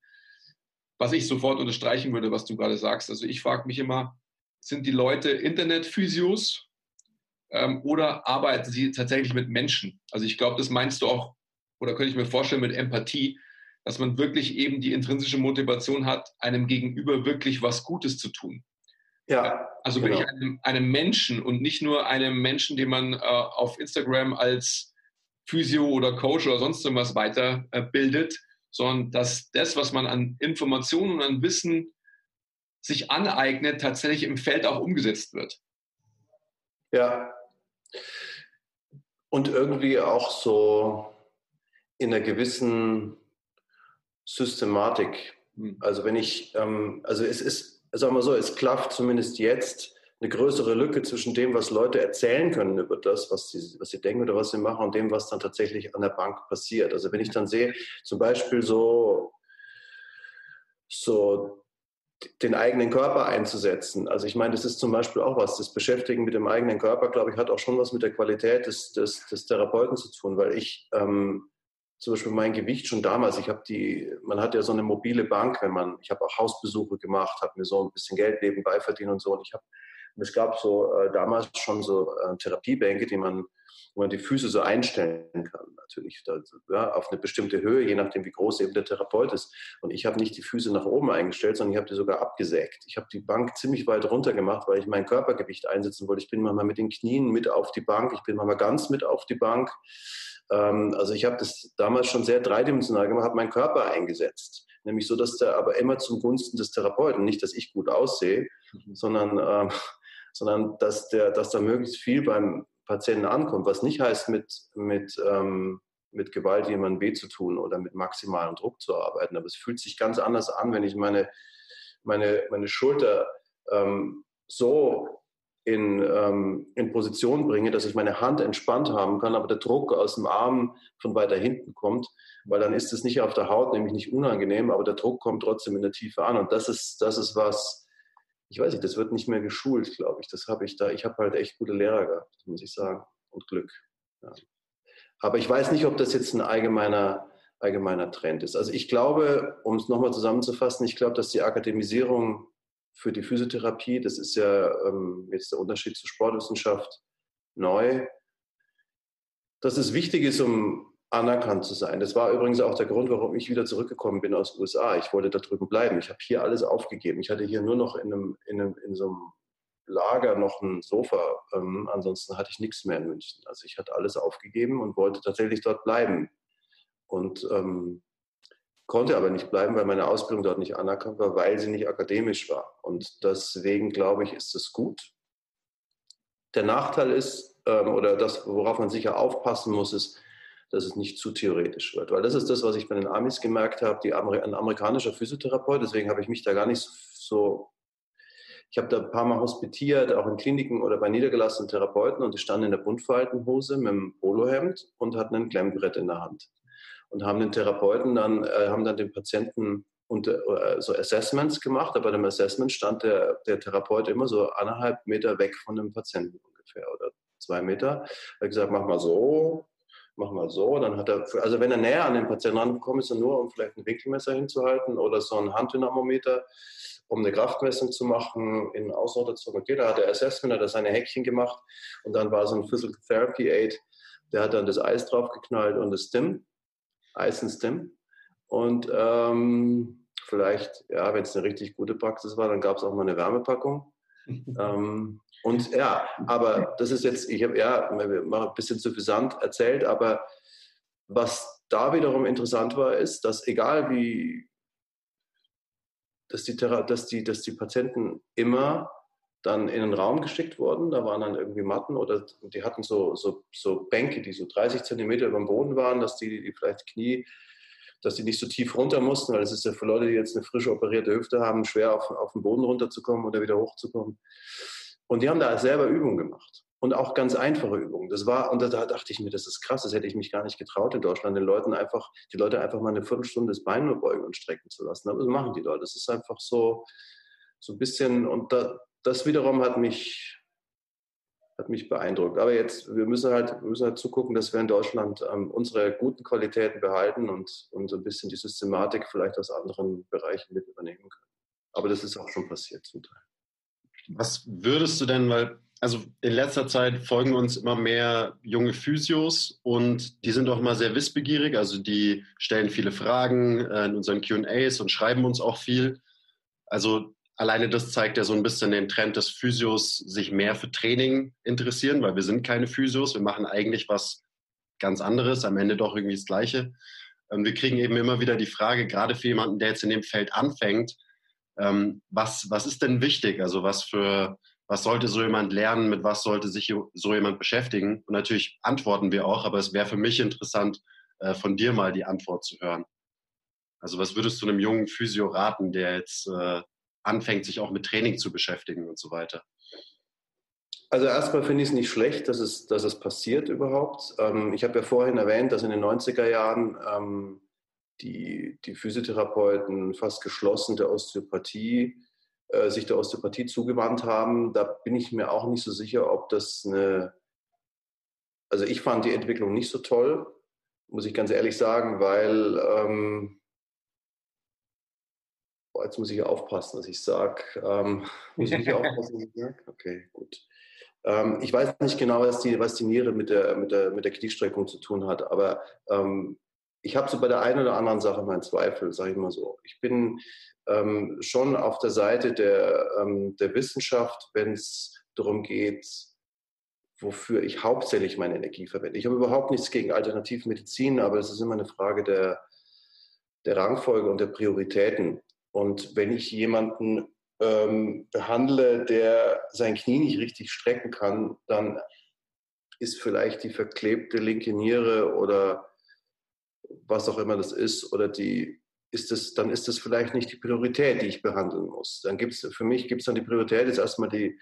Speaker 1: Was ich sofort unterstreichen würde, was du gerade sagst. Also ich frage mich immer, sind die Leute Internetphysios ähm, oder arbeiten sie tatsächlich mit Menschen? Also ich glaube, das meinst du auch, oder könnte ich mir vorstellen, mit Empathie, dass man wirklich eben die intrinsische Motivation hat, einem Gegenüber wirklich was Gutes zu tun. Ja. Also genau. wirklich einem, einem, Menschen und nicht nur einem Menschen, den man äh, auf Instagram als Physio oder Coach oder sonst irgendwas weiterbildet, äh, sondern dass das, was man an Informationen und an Wissen sich aneignet, tatsächlich im Feld auch umgesetzt wird.
Speaker 2: Ja. Und irgendwie auch so in einer gewissen Systematik. Hm. Also wenn ich, ähm, also es ist sagen wir so, es klafft zumindest jetzt eine größere Lücke zwischen dem, was Leute erzählen können über das, was sie, was sie denken oder was sie machen und dem, was dann tatsächlich an der Bank passiert. Also wenn ich dann sehe, zum Beispiel so, so den eigenen Körper einzusetzen. Also ich meine, das ist zum Beispiel auch was, das Beschäftigen mit dem eigenen Körper, glaube ich, hat auch schon was mit der Qualität des, des, des Therapeuten zu tun, weil ich ähm, zum Beispiel mein Gewicht schon damals. Ich habe die, man hat ja so eine mobile Bank, wenn man, ich habe auch Hausbesuche gemacht, habe mir so ein bisschen Geld nebenbei verdient und so. Und ich habe, es gab so äh, damals schon so äh, Therapiebänke, die man, wo man die Füße so einstellen kann, natürlich ja, auf eine bestimmte Höhe, je nachdem, wie groß eben der Therapeut ist. Und ich habe nicht die Füße nach oben eingestellt, sondern ich habe die sogar abgesägt. Ich habe die Bank ziemlich weit runter gemacht, weil ich mein Körpergewicht einsetzen wollte. Ich bin manchmal mit den Knien mit auf die Bank, ich bin manchmal ganz mit auf die Bank. Ähm, also ich habe das damals schon sehr dreidimensional gemacht, habe meinen Körper eingesetzt. Nämlich so, dass der aber immer zum Gunsten des Therapeuten, nicht, dass ich gut aussehe, mhm. sondern, ähm, sondern dass, der, dass da möglichst viel beim Patienten ankommt. Was nicht heißt mit, mit ähm, mit Gewalt jemandem weh zu tun oder mit maximalem Druck zu arbeiten. Aber es fühlt sich ganz anders an, wenn ich meine, meine, meine Schulter ähm, so in, ähm, in Position bringe, dass ich meine Hand entspannt haben kann, aber der Druck aus dem Arm von weiter hinten kommt, weil dann ist es nicht auf der Haut, nämlich nicht unangenehm, aber der Druck kommt trotzdem in der Tiefe an. Und das ist, das ist was, ich weiß nicht, das wird nicht mehr geschult, glaube ich. Das habe ich da, ich habe halt echt gute Lehrer gehabt, muss ich sagen, und Glück. Ja. Aber ich weiß nicht, ob das jetzt ein allgemeiner, allgemeiner Trend ist. Also ich glaube, um es nochmal zusammenzufassen, ich glaube, dass die Akademisierung für die Physiotherapie. Das ist ja ähm, jetzt der Unterschied zur Sportwissenschaft neu. Dass es wichtig ist, um anerkannt zu sein. Das war übrigens auch der Grund, warum ich wieder zurückgekommen bin aus den USA. Ich wollte da drüben bleiben. Ich habe hier alles aufgegeben. Ich hatte hier nur noch in, einem, in, einem, in so einem Lager noch ein Sofa. Ähm, ansonsten hatte ich nichts mehr in München. Also ich hatte alles aufgegeben und wollte tatsächlich dort bleiben. Und ähm, konnte aber nicht bleiben, weil meine Ausbildung dort nicht anerkannt war, weil sie nicht akademisch war. Und deswegen glaube ich, ist es gut. Der Nachteil ist, ähm, oder das, worauf man sicher aufpassen muss, ist, dass es nicht zu theoretisch wird. Weil das ist das, was ich bei den Amis gemerkt habe, die Amer ein amerikanischer Physiotherapeut, deswegen habe ich mich da gar nicht so, ich habe da ein paar Mal hospitiert, auch in Kliniken oder bei niedergelassenen Therapeuten und die standen in der Buntfaltenhose mit einem Polohemd und hatten ein Klemmbrett in der Hand und haben den Therapeuten dann, äh, haben dann den Patienten unter, äh, so Assessments gemacht, aber bei dem Assessment stand der, der Therapeut immer so anderthalb Meter weg von dem Patienten ungefähr oder zwei Meter. Er hat gesagt, mach mal so, mach mal so. Dann hat er, also wenn er näher an den Patienten rangekommen ist, dann nur um vielleicht ein Winkelmesser hinzuhalten oder so ein Handdynamometer, um eine Kraftmessung zu machen in Ausrotation. Okay, da hat er Assessment, hat er seine Häkchen gemacht und dann war so ein Physical Therapy Aid, der hat dann das Eis draufgeknallt und das Stim. Eisenstem. Und ähm, vielleicht, ja, wenn es eine richtig gute Praxis war, dann gab es auch mal eine Wärmepackung. ähm, und ja, aber das ist jetzt, ich habe ja mal ein bisschen zu Sand erzählt, aber was da wiederum interessant war, ist, dass egal wie, dass die, dass die, dass die Patienten immer dann in den Raum geschickt wurden. Da waren dann irgendwie Matten oder die hatten so, so, so Bänke, die so 30 Zentimeter über dem Boden waren, dass die, die vielleicht Knie, dass die nicht so tief runter mussten, weil es ist ja für Leute, die jetzt eine frisch operierte Hüfte haben, schwer auf, auf den Boden runterzukommen oder wieder hochzukommen. Und die haben da selber Übungen gemacht. Und auch ganz einfache Übungen. Das war, und da dachte ich mir, das ist krass, das hätte ich mich gar nicht getraut in Deutschland, den Leuten einfach, die Leute einfach mal eine Viertelstunde das Bein nur beugen und strecken zu lassen. Aber das machen die Leute. Das ist einfach so, so ein bisschen, und da, das wiederum hat mich, hat mich beeindruckt. Aber jetzt, wir müssen halt, wir müssen halt zugucken, dass wir in Deutschland ähm, unsere guten Qualitäten behalten und, und so ein bisschen die Systematik vielleicht aus anderen Bereichen mit übernehmen können. Aber das ist auch schon passiert zum Teil.
Speaker 5: Was würdest du denn, weil, also in letzter Zeit folgen uns immer mehr junge Physios und die sind auch immer sehr wissbegierig, also die stellen viele Fragen äh, in unseren QAs und schreiben uns auch viel. Also alleine das zeigt ja so ein bisschen den Trend des Physios, sich mehr für Training interessieren, weil wir sind keine Physios, wir machen eigentlich was ganz anderes, am Ende doch irgendwie das Gleiche. Ähm, wir kriegen eben immer wieder die Frage, gerade für jemanden, der jetzt in dem Feld anfängt, ähm, was, was ist denn wichtig? Also was für, was sollte so jemand lernen, mit was sollte sich so jemand beschäftigen? Und natürlich antworten wir auch, aber es wäre für mich interessant, äh, von dir mal die Antwort zu hören. Also was würdest du einem jungen Physio raten, der jetzt äh, anfängt, sich auch mit Training zu beschäftigen und so weiter?
Speaker 2: Also erstmal finde ich es nicht schlecht, dass es, dass es passiert überhaupt. Ähm, ich habe ja vorhin erwähnt, dass in den 90er Jahren ähm, die, die Physiotherapeuten fast geschlossen der Osteopathie, äh, sich der Osteopathie zugewandt haben. Da bin ich mir auch nicht so sicher, ob das eine, also ich fand die Entwicklung nicht so toll, muss ich ganz ehrlich sagen, weil ähm, Boah, jetzt muss ich aufpassen, was ich sage. Ähm, muss ich aufpassen, was ich sage? Okay, gut. Ähm, ich weiß nicht genau, was die, was die Niere mit der, mit, der, mit der Kniestreckung zu tun hat, aber ähm, ich habe so bei der einen oder anderen Sache meinen Zweifel, sage ich mal so. Ich bin ähm, schon auf der Seite der, ähm, der Wissenschaft, wenn es darum geht, wofür ich hauptsächlich meine Energie verwende. Ich habe überhaupt nichts gegen Alternativmedizin, aber es ist immer eine Frage der, der Rangfolge und der Prioritäten. Und wenn ich jemanden ähm, behandle, der sein Knie nicht richtig strecken kann, dann ist vielleicht die verklebte linke Niere oder was auch immer das ist, oder die ist es, dann ist das vielleicht nicht die Priorität, die ich behandeln muss. Dann gibt es, für mich gibt es dann die Priorität, ist erstmal die,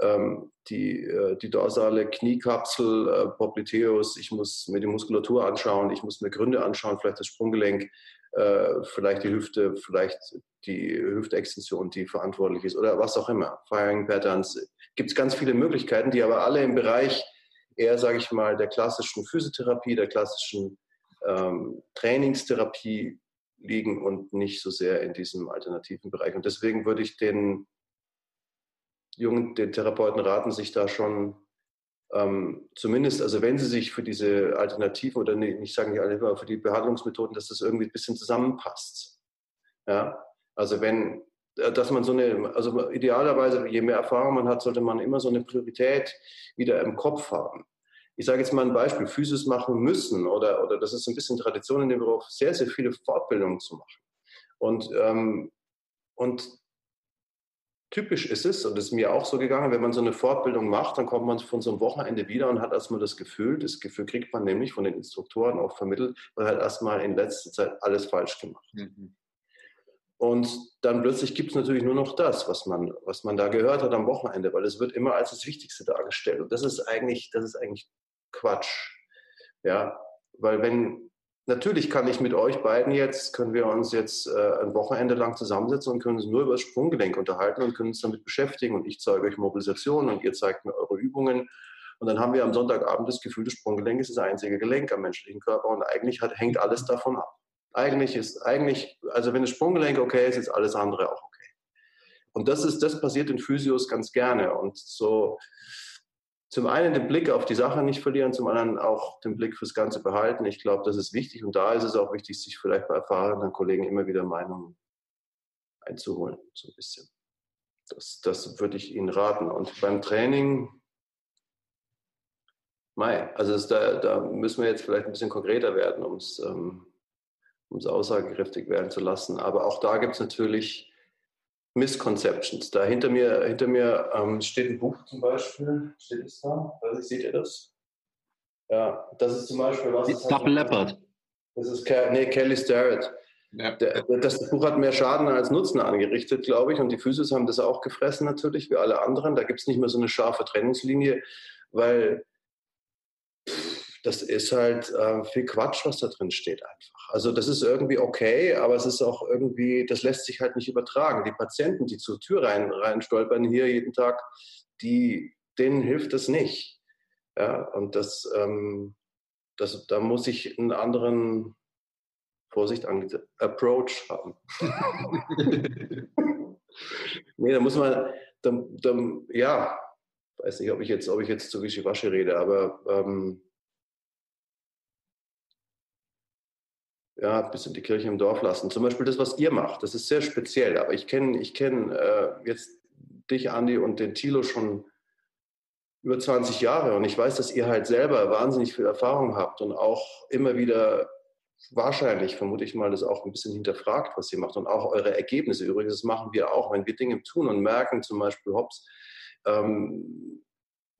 Speaker 2: ähm, die, äh, die dorsale Kniekapsel, äh, Popliteus, ich muss mir die Muskulatur anschauen, ich muss mir Gründe anschauen, vielleicht das Sprunggelenk, äh, vielleicht die Hüfte, vielleicht die Hüftextension, die verantwortlich ist oder was auch immer. Firing Patterns. Gibt es ganz viele Möglichkeiten, die aber alle im Bereich eher, sage ich mal, der klassischen Physiotherapie, der klassischen ähm, Trainingstherapie liegen und nicht so sehr in diesem alternativen Bereich. Und deswegen würde ich den jungen den Therapeuten raten, sich da schon ähm, zumindest, also wenn sie sich für diese Alternativen oder nicht, nicht sagen nicht alle, aber für die Behandlungsmethoden, dass das irgendwie ein bisschen zusammenpasst. Ja, also wenn, äh, dass man so eine, also idealerweise, je mehr Erfahrung man hat, sollte man immer so eine Priorität wieder im Kopf haben. Ich sage jetzt mal ein Beispiel, Physis machen müssen oder, oder das ist ein bisschen Tradition in dem Beruf, sehr, sehr viele Fortbildungen zu machen. Und, ähm, und typisch ist es, und das ist mir auch so gegangen, wenn man so eine Fortbildung macht, dann kommt man von so einem Wochenende wieder und hat erstmal das Gefühl, das Gefühl kriegt man nämlich von den Instruktoren auch vermittelt, man hat erstmal in letzter Zeit alles falsch gemacht. Mhm. Und dann plötzlich gibt es natürlich nur noch das, was man, was man da gehört hat am Wochenende, weil es wird immer als das Wichtigste dargestellt. Und das ist eigentlich, das ist eigentlich Quatsch. Ja, weil wenn, Natürlich kann ich mit euch beiden jetzt, können wir uns jetzt äh, ein Wochenende lang zusammensetzen und können uns nur über das Sprunggelenk unterhalten und können uns damit beschäftigen. Und ich zeige euch Mobilisation und ihr zeigt mir eure Übungen. Und dann haben wir am Sonntagabend das Gefühl, das Sprunggelenk ist das einzige Gelenk am menschlichen Körper und eigentlich hat, hängt alles davon ab. Eigentlich ist, eigentlich, also wenn das Sprunggelenk okay ist, ist alles andere auch okay. Und das ist, das passiert in Physios ganz gerne. Und so, zum einen den Blick auf die Sache nicht verlieren, zum anderen auch den Blick fürs Ganze behalten. Ich glaube, das ist wichtig und da ist es auch wichtig, sich vielleicht bei erfahrenen Kollegen immer wieder Meinungen einzuholen, so ein bisschen. Das, das würde ich Ihnen raten. Und beim Training, Mai, also da, da, müssen wir jetzt vielleicht ein bisschen konkreter werden, um es ähm, aussagekräftig werden zu lassen. Aber auch da gibt es natürlich Misconceptions. Da hinter mir, hinter mir ähm, steht ein Buch zum Beispiel. Steht es da? Weiß seht ihr das? Ja, das ist zum Beispiel was.
Speaker 5: Das Double Leopard.
Speaker 2: Das ist nee, Kelly Starrett. Ja. Der, das Buch hat mehr Schaden als Nutzen angerichtet, glaube ich. Und die Physios haben das auch gefressen natürlich, wie alle anderen. Da gibt es nicht mehr so eine scharfe Trennungslinie, weil das ist halt äh, viel Quatsch, was da drin steht einfach. Also das ist irgendwie okay, aber es ist auch irgendwie, das lässt sich halt nicht übertragen. Die Patienten, die zur Tür rein, rein stolpern hier jeden Tag, die, denen hilft das nicht. Ja, und das, ähm, das, da muss ich einen anderen, Vorsicht, Approach haben. nee, da muss man, da, da, ja, weiß nicht, ob ich jetzt, ob ich jetzt zu Wischiwaschi rede, aber ähm, ja, ein bisschen die Kirche im Dorf lassen. Zum Beispiel das, was ihr macht, das ist sehr speziell. Aber ich kenne ich kenn, äh, jetzt dich, Andi, und den Thilo schon über 20 Jahre. Und ich weiß, dass ihr halt selber wahnsinnig viel Erfahrung habt und auch immer wieder wahrscheinlich, vermute ich mal, das auch ein bisschen hinterfragt, was ihr macht und auch eure Ergebnisse. Übrigens, das machen wir auch, wenn wir Dinge tun und merken, zum Beispiel, hops, ähm,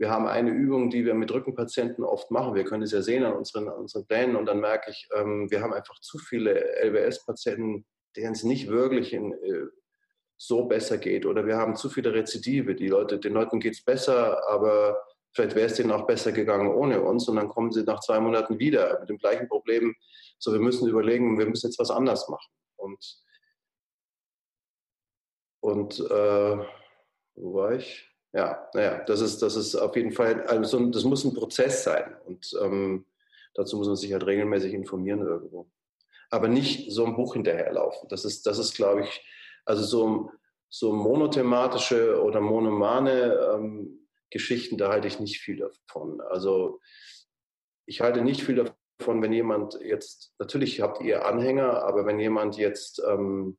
Speaker 2: wir haben eine Übung, die wir mit Rückenpatienten oft machen. Wir können es ja sehen an unseren, an unseren Plänen und dann merke ich, ähm, wir haben einfach zu viele LWS-Patienten, denen es nicht wirklich in, äh, so besser geht oder wir haben zu viele Rezidive. Die Leute, den Leuten geht es besser, aber vielleicht wäre es denen auch besser gegangen ohne uns und dann kommen sie nach zwei Monaten wieder mit dem gleichen Problem. So, wir müssen überlegen, wir müssen jetzt was anders machen. Und, und äh, wo war ich? Ja, naja, das ist, das ist auf jeden Fall, also das muss ein Prozess sein und ähm, dazu muss man sich halt regelmäßig informieren irgendwo. Aber nicht so ein Buch hinterherlaufen. Das ist, das ist glaube ich, also so, so monothematische oder monomane ähm, Geschichten, da halte ich nicht viel davon. Also ich halte nicht viel davon, wenn jemand jetzt, natürlich habt ihr Anhänger, aber wenn jemand jetzt ähm,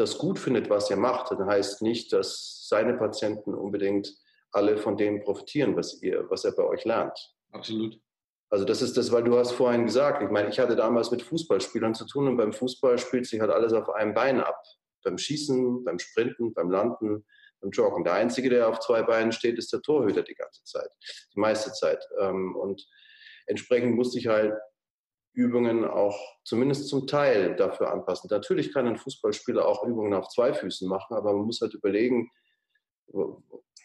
Speaker 2: das gut findet, was ihr macht, dann heißt nicht, dass seine Patienten unbedingt alle von dem profitieren, was, ihr, was er bei euch lernt.
Speaker 1: Absolut.
Speaker 2: Also das ist das, weil du hast vorhin gesagt, ich meine, ich hatte damals mit Fußballspielern zu tun und beim Fußball spielt sich halt alles auf einem Bein ab. Beim Schießen, beim Sprinten, beim Landen, beim Joggen. Der Einzige, der auf zwei Beinen steht, ist der Torhüter die ganze Zeit, die meiste Zeit. Ähm, und entsprechend musste ich halt Übungen auch zumindest zum Teil dafür anpassen. Natürlich kann ein Fußballspieler auch Übungen auf zwei Füßen machen, aber man muss halt überlegen,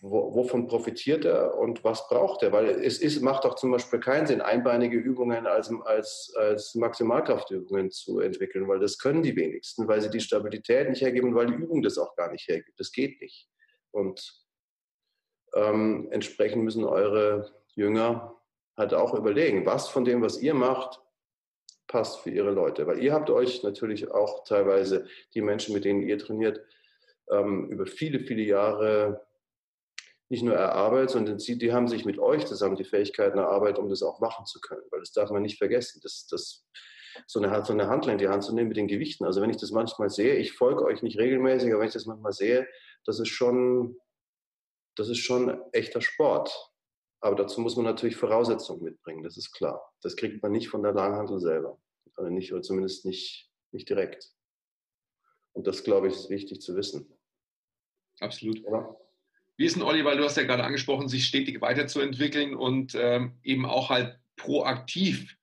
Speaker 2: wovon profitiert er und was braucht er? Weil es ist, macht auch zum Beispiel keinen Sinn, einbeinige Übungen als, als, als Maximalkraftübungen zu entwickeln, weil das können die wenigsten, weil sie die Stabilität nicht hergeben, weil die Übung das auch gar nicht hergibt. Das geht nicht. Und ähm, entsprechend müssen eure Jünger halt auch überlegen, was von dem, was ihr macht, passt für ihre Leute. Weil ihr habt euch natürlich auch teilweise die Menschen, mit denen ihr trainiert, ähm, über viele, viele Jahre nicht nur erarbeitet, sondern sie, die haben sich mit euch zusammen die Fähigkeiten erarbeitet, um das auch machen zu können. Weil das darf man nicht vergessen. Das, das, so eine, so eine Handlein in die Hand zu nehmen mit den Gewichten. Also wenn ich das manchmal sehe, ich folge euch nicht regelmäßig, aber wenn ich das manchmal sehe, das ist schon, das ist schon echter Sport. Aber dazu muss man natürlich Voraussetzungen mitbringen, das ist klar. Das kriegt man nicht von der Langhandel selber. Oder, nicht, oder zumindest nicht, nicht direkt. Und das, glaube ich, ist wichtig zu wissen.
Speaker 1: Absolut. Oder? Wie ist denn, Olli, weil du hast ja gerade angesprochen, sich stetig weiterzuentwickeln und ähm, eben auch halt proaktiv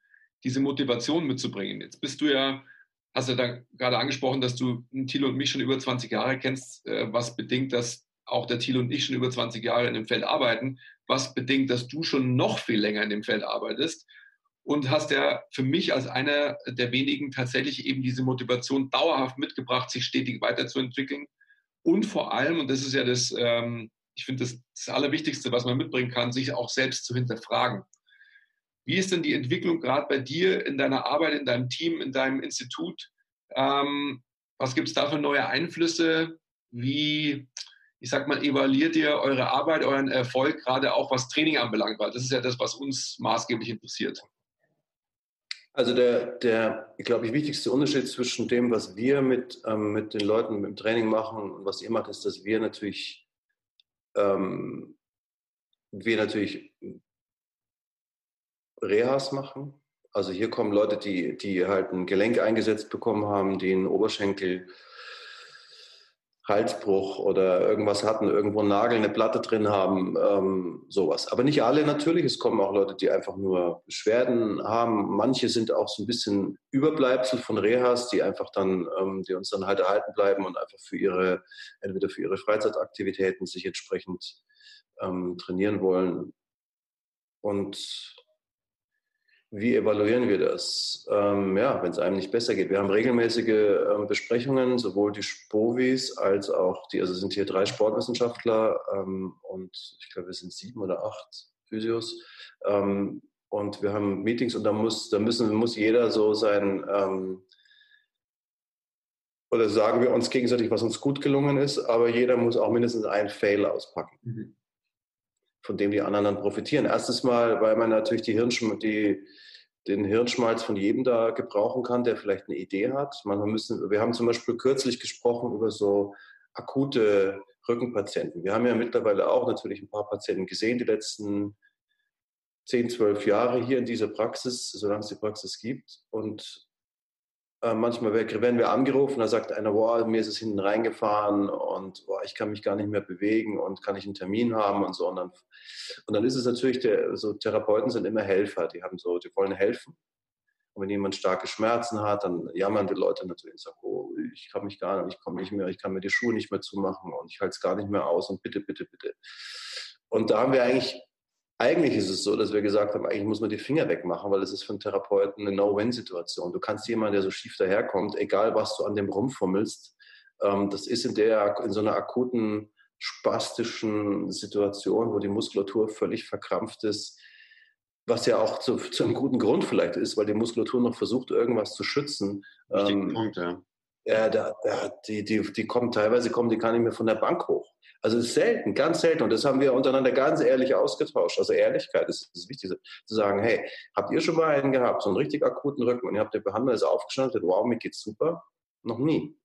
Speaker 1: diese Motivation mitzubringen. Jetzt bist du ja, hast du ja da gerade angesprochen, dass du Thilo und mich schon über 20 Jahre kennst, äh, was bedingt, dass auch der Thilo und ich schon über 20 Jahre in dem Feld arbeiten, was bedingt, dass du schon noch viel länger in dem Feld arbeitest und hast ja für mich als einer der wenigen tatsächlich eben diese Motivation dauerhaft mitgebracht, sich stetig weiterzuentwickeln und vor allem, und das ist ja das, ähm, ich finde das, das Allerwichtigste, was man mitbringen kann, sich auch selbst zu hinterfragen. Wie ist denn die Entwicklung gerade bei dir in deiner Arbeit, in deinem Team, in deinem Institut? Ähm, was gibt es da für neue Einflüsse? Wie, ich sag mal, evaluiert ihr eure Arbeit, euren Erfolg, gerade auch was Training anbelangt? Weil das ist ja das, was uns maßgeblich interessiert.
Speaker 2: Also der, der glaube ich, wichtigste Unterschied zwischen dem, was wir mit, ähm, mit den Leuten im Training machen und was ihr macht, ist, dass wir natürlich ähm, wir natürlich Rehas machen. Also hier kommen Leute, die, die halt ein Gelenk eingesetzt bekommen haben, die einen Oberschenkel Halsbruch oder irgendwas hatten, irgendwo einen Nagel, eine Platte drin haben, ähm, sowas. Aber nicht alle natürlich. Es kommen auch Leute, die einfach nur Beschwerden haben. Manche sind auch so ein bisschen Überbleibsel von Rehas, die einfach dann, ähm, die uns dann halt erhalten bleiben und einfach für ihre, entweder für ihre Freizeitaktivitäten sich entsprechend ähm, trainieren wollen. Und wie evaluieren wir das? Ähm, ja, wenn es einem nicht besser geht. Wir haben regelmäßige ähm, Besprechungen, sowohl die Spovis als auch die, also sind hier drei Sportwissenschaftler ähm, und ich glaube, wir sind sieben oder acht Physios. Ähm, und wir haben Meetings und da muss, da müssen, muss jeder so sein, ähm, oder sagen wir uns gegenseitig, was uns gut gelungen ist, aber jeder muss auch mindestens einen Fail auspacken. Mhm von dem die anderen dann profitieren. Erstens mal, weil man natürlich die Hirnschm die, den Hirnschmalz von jedem da gebrauchen kann, der vielleicht eine Idee hat. Manchmal müssen, wir haben zum Beispiel kürzlich gesprochen über so akute Rückenpatienten. Wir haben ja mittlerweile auch natürlich ein paar Patienten gesehen, die letzten 10, 12 Jahre hier in dieser Praxis, solange es die Praxis gibt. Und äh, manchmal werden wir angerufen, da sagt einer, boah, mir ist es hinten reingefahren und boah, ich kann mich gar nicht mehr bewegen und kann ich einen Termin haben und so. Und dann, und dann ist es natürlich, der, so Therapeuten sind immer Helfer, die haben so, die wollen helfen. Und wenn jemand starke Schmerzen hat, dann jammern die Leute natürlich und sagen, oh, ich kann mich gar nicht, ich komme nicht mehr, ich kann mir die Schuhe nicht mehr zumachen und ich halte es gar nicht mehr aus und bitte, bitte, bitte. Und da haben wir eigentlich eigentlich ist es so, dass wir gesagt haben, eigentlich muss man die Finger wegmachen, weil es ist für einen Therapeuten eine No-Win-Situation. Du kannst jemanden, der so schief daherkommt, egal was du an dem rumfummelst, ähm, das ist in, der, in so einer akuten, spastischen Situation, wo die Muskulatur völlig verkrampft ist, was ja auch zu, zu, einem guten Grund vielleicht ist, weil die Muskulatur noch versucht, irgendwas zu schützen. Ähm, Punkt, ja. Ja, da, da, die, die, die kommen teilweise kommen die gar nicht mehr von der Bank hoch. Also selten, ganz selten. Und das haben wir untereinander ganz ehrlich ausgetauscht. Also Ehrlichkeit ist das Wichtigste. Zu sagen, hey, habt ihr schon mal einen gehabt, so einen richtig akuten Rücken und ihr habt den behandelt, ist aufgestanden, wow, mir geht's super? Noch nie.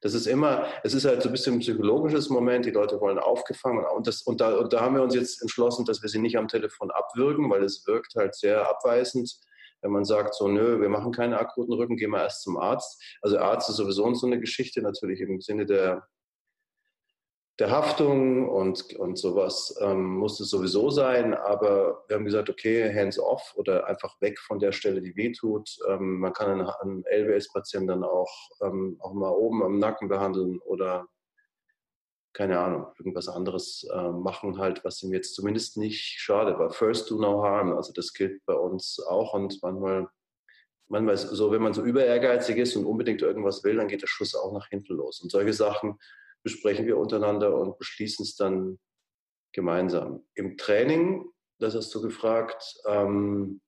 Speaker 2: Das ist immer, es ist halt so ein bisschen ein psychologisches Moment, die Leute wollen aufgefangen und, das, und, da, und da haben wir uns jetzt entschlossen, dass wir sie nicht am Telefon abwürgen, weil es wirkt halt sehr abweisend, wenn man sagt, so, nö, wir machen keine akuten Rücken, gehen wir erst zum Arzt. Also Arzt ist sowieso so eine Geschichte, natürlich im Sinne der, der Haftung und, und sowas ähm, muss es sowieso sein, aber wir haben gesagt, okay, hands off oder einfach weg von der Stelle, die wehtut. Ähm, man kann einen, einen LWS-Patienten dann auch, ähm, auch mal oben am Nacken behandeln oder keine Ahnung, irgendwas anderes äh, machen halt, was ihm jetzt zumindest nicht schade war. First do no harm, also das gilt bei uns auch und manchmal, manchmal so, wenn man so über ehrgeizig ist und unbedingt irgendwas will, dann geht der Schuss auch nach hinten los. Und solche Sachen besprechen wir untereinander und beschließen es dann gemeinsam. Im Training, das hast du gefragt, ähm,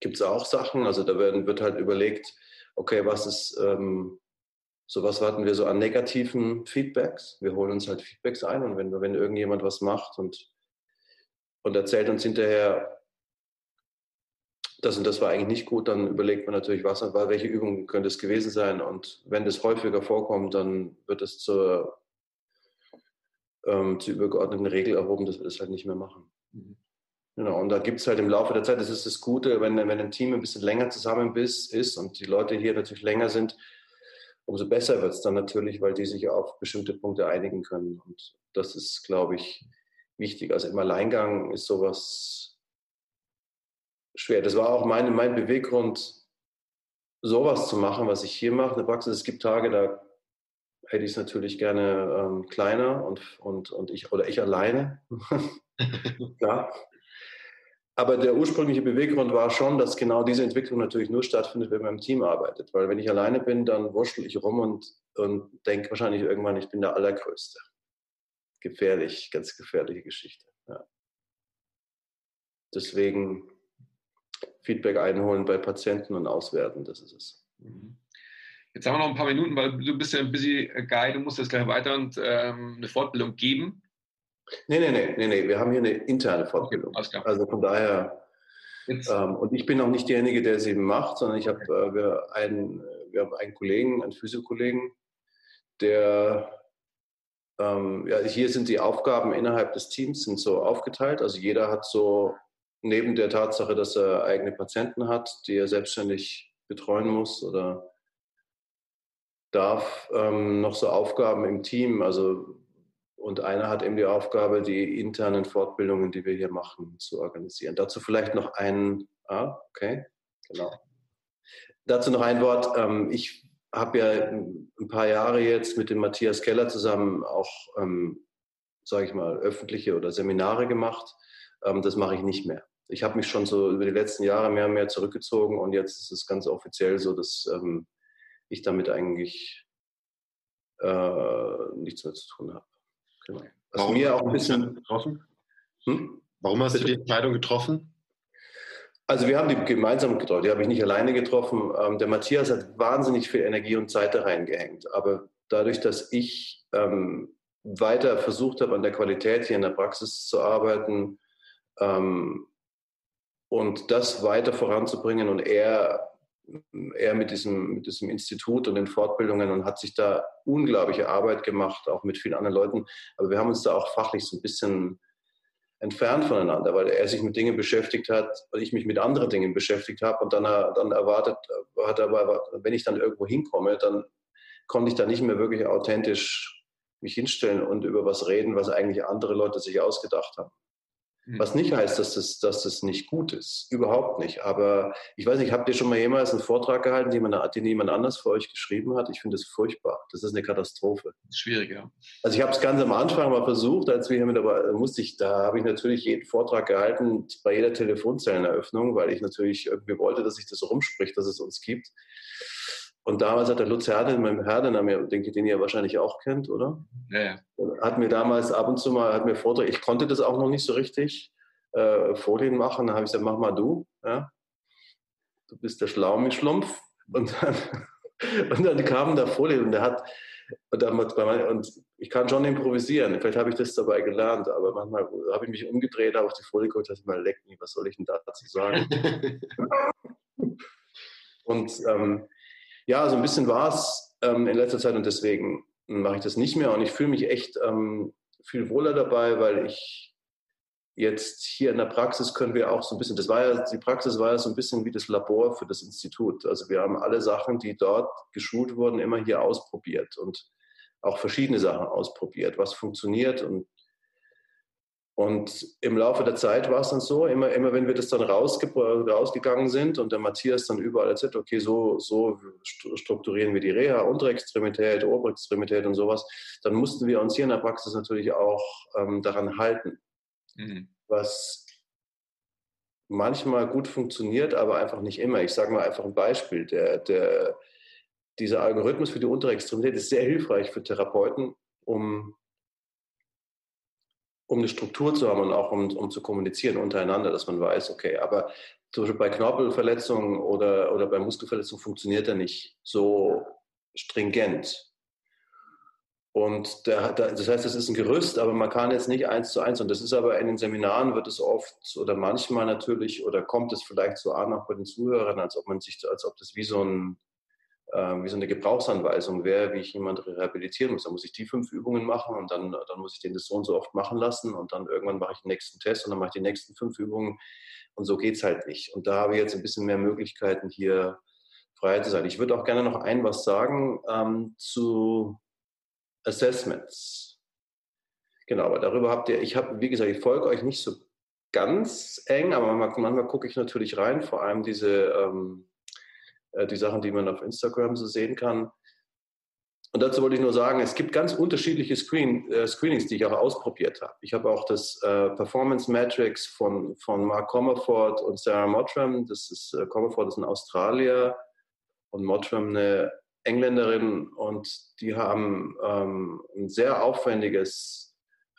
Speaker 2: gibt es auch Sachen, also da werden, wird halt überlegt, okay, was ist ähm, so was hatten wir so an negativen Feedbacks. Wir holen uns halt Feedbacks ein und wenn, wenn irgendjemand was macht und, und erzählt uns hinterher, das und das war eigentlich nicht gut, dann überlegt man natürlich, was, welche Übung könnte es gewesen sein. Und wenn das häufiger vorkommt, dann wird es zur, ähm, zur übergeordneten Regel erhoben, dass wir das halt nicht mehr machen. Mhm. Genau, und da gibt es halt im Laufe der Zeit, das ist das Gute, wenn, wenn ein Team ein bisschen länger zusammen ist und die Leute hier natürlich länger sind, umso besser wird es dann natürlich, weil die sich auf bestimmte Punkte einigen können. Und das ist, glaube ich, wichtig. Also im Alleingang ist sowas schwer. Das war auch mein, mein Beweggrund, sowas zu machen, was ich hier mache. In der Praxis, es gibt Tage, da hätte ich es natürlich gerne ähm, kleiner und, und, und ich oder ich alleine. Klar. Aber der ursprüngliche Beweggrund war schon, dass genau diese Entwicklung natürlich nur stattfindet, wenn man im Team arbeitet. Weil wenn ich alleine bin, dann wurschtel ich rum und, und denke wahrscheinlich irgendwann, ich bin der Allergrößte. Gefährlich, ganz gefährliche Geschichte. Ja. Deswegen Feedback einholen bei Patienten und auswerten, das ist es. Mhm.
Speaker 1: Jetzt haben wir noch ein paar Minuten, weil du bist ja ein busy Guy, du musst jetzt gleich weiter und ähm, eine Fortbildung geben.
Speaker 2: Nee, nee, nee, nee, nee. Wir haben hier eine interne Fortbildung. Okay, also von daher, ähm, und ich bin auch nicht derjenige, der sie macht, sondern ich habe äh, wir einen, wir haben einen Kollegen, einen Physiokollegen, der ähm, ja, hier sind die Aufgaben innerhalb des Teams sind so aufgeteilt. Also jeder hat so neben der Tatsache, dass er eigene Patienten hat, die er selbstständig betreuen muss oder darf, ähm, noch so Aufgaben im Team. Also und einer hat eben die Aufgabe, die internen Fortbildungen, die wir hier machen, zu organisieren. Dazu vielleicht noch ein, ah, okay, genau. Dazu noch ein Wort. Ähm, ich habe ja ein paar Jahre jetzt mit dem Matthias Keller zusammen auch, ähm, sage ich mal, öffentliche oder Seminare gemacht. Ähm, das mache ich nicht mehr. Ich habe mich schon so über die letzten Jahre mehr und mehr zurückgezogen und jetzt ist es ganz offiziell so, dass ähm, ich damit eigentlich äh, nichts mehr zu tun habe.
Speaker 5: Genau. Warum mir auch ein bisschen getroffen? Hm? Warum hast Bitte? du die Entscheidung getroffen?
Speaker 2: Also wir haben die gemeinsam getroffen, die habe ich nicht alleine getroffen. Ähm, der Matthias hat wahnsinnig viel Energie und Zeit da reingehängt. Aber dadurch, dass ich ähm, weiter versucht habe, an der Qualität hier in der Praxis zu arbeiten ähm, und das weiter voranzubringen und er er mit diesem, mit diesem Institut und den Fortbildungen und hat sich da unglaubliche Arbeit gemacht, auch mit vielen anderen Leuten. Aber wir haben uns da auch fachlich so ein bisschen entfernt voneinander, weil er sich mit Dingen beschäftigt hat und ich mich mit anderen Dingen beschäftigt habe und dann, dann erwartet hat aber, wenn ich dann irgendwo hinkomme, dann konnte ich da nicht mehr wirklich authentisch mich hinstellen und über was reden, was eigentlich andere Leute sich ausgedacht haben. Was nicht heißt, dass das, dass das nicht gut ist. Überhaupt nicht. Aber ich weiß nicht, habt ihr schon mal jemals einen Vortrag gehalten, den, man, den jemand anders für euch geschrieben hat? Ich finde das furchtbar. Das ist eine Katastrophe.
Speaker 1: Schwierig, ja.
Speaker 2: Also ich habe es ganz am Anfang mal versucht, als wir hier mit dabei musste ich, da habe ich natürlich jeden Vortrag gehalten bei jeder Telefonzelleneröffnung, weil ich natürlich irgendwie wollte, dass sich das rumspricht, dass es uns gibt. Und damals hat der Lutz Herden, mein Herden, denke, den ihr wahrscheinlich auch kennt, oder?
Speaker 1: Ja, ja.
Speaker 2: Hat mir damals ab und zu mal, hat mir Vorträge, ich konnte das auch noch nicht so richtig, äh, Folien machen. Dann habe ich gesagt, mach mal du. Ja? Du bist der Schlaumischlumpf. Und dann, und dann kamen da Folien und der hat, und, und ich kann schon improvisieren. Vielleicht habe ich das dabei gelernt, aber manchmal habe ich mich umgedreht, habe auf die Folie geguckt, dachte mal, leck mich, was soll ich denn dazu sagen? und ähm, ja, so ein bisschen war es ähm, in letzter Zeit und deswegen mache ich das nicht mehr und ich fühle mich echt ähm, viel wohler dabei, weil ich jetzt hier in der Praxis können wir auch so ein bisschen, das war ja, die Praxis war ja so ein bisschen wie das Labor für das Institut. Also wir haben alle Sachen, die dort geschult wurden, immer hier ausprobiert und auch verschiedene Sachen ausprobiert, was funktioniert und und im Laufe der Zeit war es dann so, immer, immer wenn wir das dann rausge rausgegangen sind und der Matthias dann überall erzählt, okay, so, so strukturieren wir die Reha, untere Extremität, obere Extremität und sowas, dann mussten wir uns hier in der Praxis natürlich auch ähm, daran halten, mhm. was manchmal gut funktioniert, aber einfach nicht immer. Ich sage mal einfach ein Beispiel. Der, der, dieser Algorithmus für die untere Extremität ist sehr hilfreich für Therapeuten, um um eine Struktur zu haben und auch um, um zu kommunizieren untereinander, dass man weiß, okay, aber zum Beispiel bei Knorpelverletzungen oder, oder bei Muskelverletzungen funktioniert er nicht so stringent. Und der, der, das heißt, das ist ein Gerüst, aber man kann jetzt nicht eins zu eins. Und das ist aber in den Seminaren wird es oft oder manchmal natürlich oder kommt es vielleicht so an, auch bei den Zuhörern, als ob man sich, als ob das wie so ein wie so eine Gebrauchsanweisung wäre, wie ich jemanden rehabilitieren muss. Da muss ich die fünf Übungen machen und dann, dann muss ich den das so und so oft machen lassen und dann irgendwann mache ich den nächsten Test und dann mache ich die nächsten fünf Übungen und so geht es halt nicht. Und da habe ich jetzt ein bisschen mehr Möglichkeiten hier frei zu sein. Ich würde auch gerne noch ein was sagen ähm, zu Assessments. Genau, aber darüber habt ihr, ich habe, wie gesagt, ich folge euch nicht so ganz eng, aber manchmal, manchmal gucke ich natürlich rein, vor allem diese ähm, äh, die Sachen, die man auf Instagram so sehen kann. Und dazu wollte ich nur sagen, es gibt ganz unterschiedliche Screen, äh, Screenings, die ich auch ausprobiert habe. Ich habe auch das äh, Performance Matrix von, von Mark Comerford und Sarah Mottram. Das ist, äh, Comerford ist ein Australier und Mottram eine Engländerin und die haben ähm, ein sehr aufwendiges äh,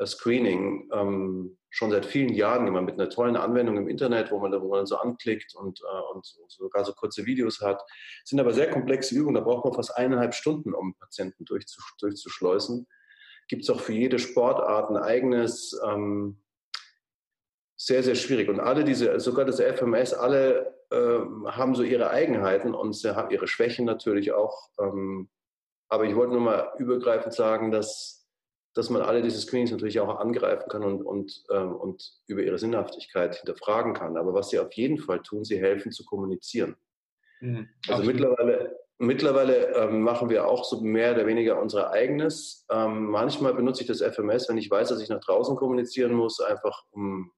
Speaker 2: Screening ähm, schon seit vielen Jahren gemacht mit einer tollen Anwendung im Internet, wo man, wo man so anklickt und, äh, und sogar so kurze Videos hat. Das sind aber sehr komplexe Übungen, da braucht man fast eineinhalb Stunden, um Patienten durchzuschleusen. Gibt es auch für jede Sportart ein eigenes, ähm, sehr, sehr schwierig. Und alle diese, sogar das FMS, alle äh, haben so ihre Eigenheiten und sie haben ihre Schwächen natürlich auch. Ähm, aber ich wollte nur mal übergreifend sagen, dass dass man alle diese Screens natürlich auch angreifen kann und, und, ähm, und über ihre Sinnhaftigkeit hinterfragen kann. Aber was sie auf jeden Fall tun, sie helfen zu kommunizieren. Mhm. Also mittlerweile, mittlerweile ähm, machen wir auch so mehr oder weniger unser eigenes. Ähm, manchmal benutze ich das FMS, wenn ich weiß, dass ich nach draußen kommunizieren muss, einfach um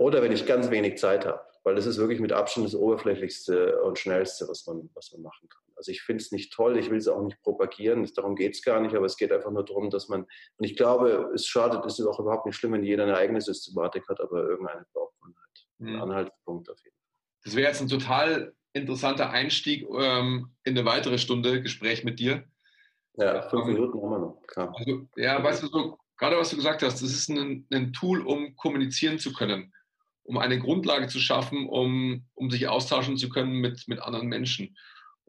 Speaker 2: oder wenn ich ganz wenig Zeit habe, weil das ist wirklich mit Abstand das oberflächlichste und schnellste, was man, was man machen kann. Also ich finde es nicht toll, ich will es auch nicht propagieren, darum geht es gar nicht, aber es geht einfach nur darum, dass man, und ich glaube, es schadet, es ist auch überhaupt nicht schlimm, wenn jeder eine eigene Systematik hat, aber irgendeine braucht man halt. Ein mhm. Anhaltspunkt auf jeden Fall.
Speaker 1: Das wäre jetzt ein total interessanter Einstieg ähm, in eine weitere Stunde Gespräch mit dir.
Speaker 2: Ja, fünf ähm, Minuten haben wir noch, klar.
Speaker 1: Also, ja, weißt du, so, gerade was du gesagt hast, das ist ein, ein Tool, um kommunizieren zu können um eine Grundlage zu schaffen, um, um sich austauschen zu können mit, mit anderen Menschen.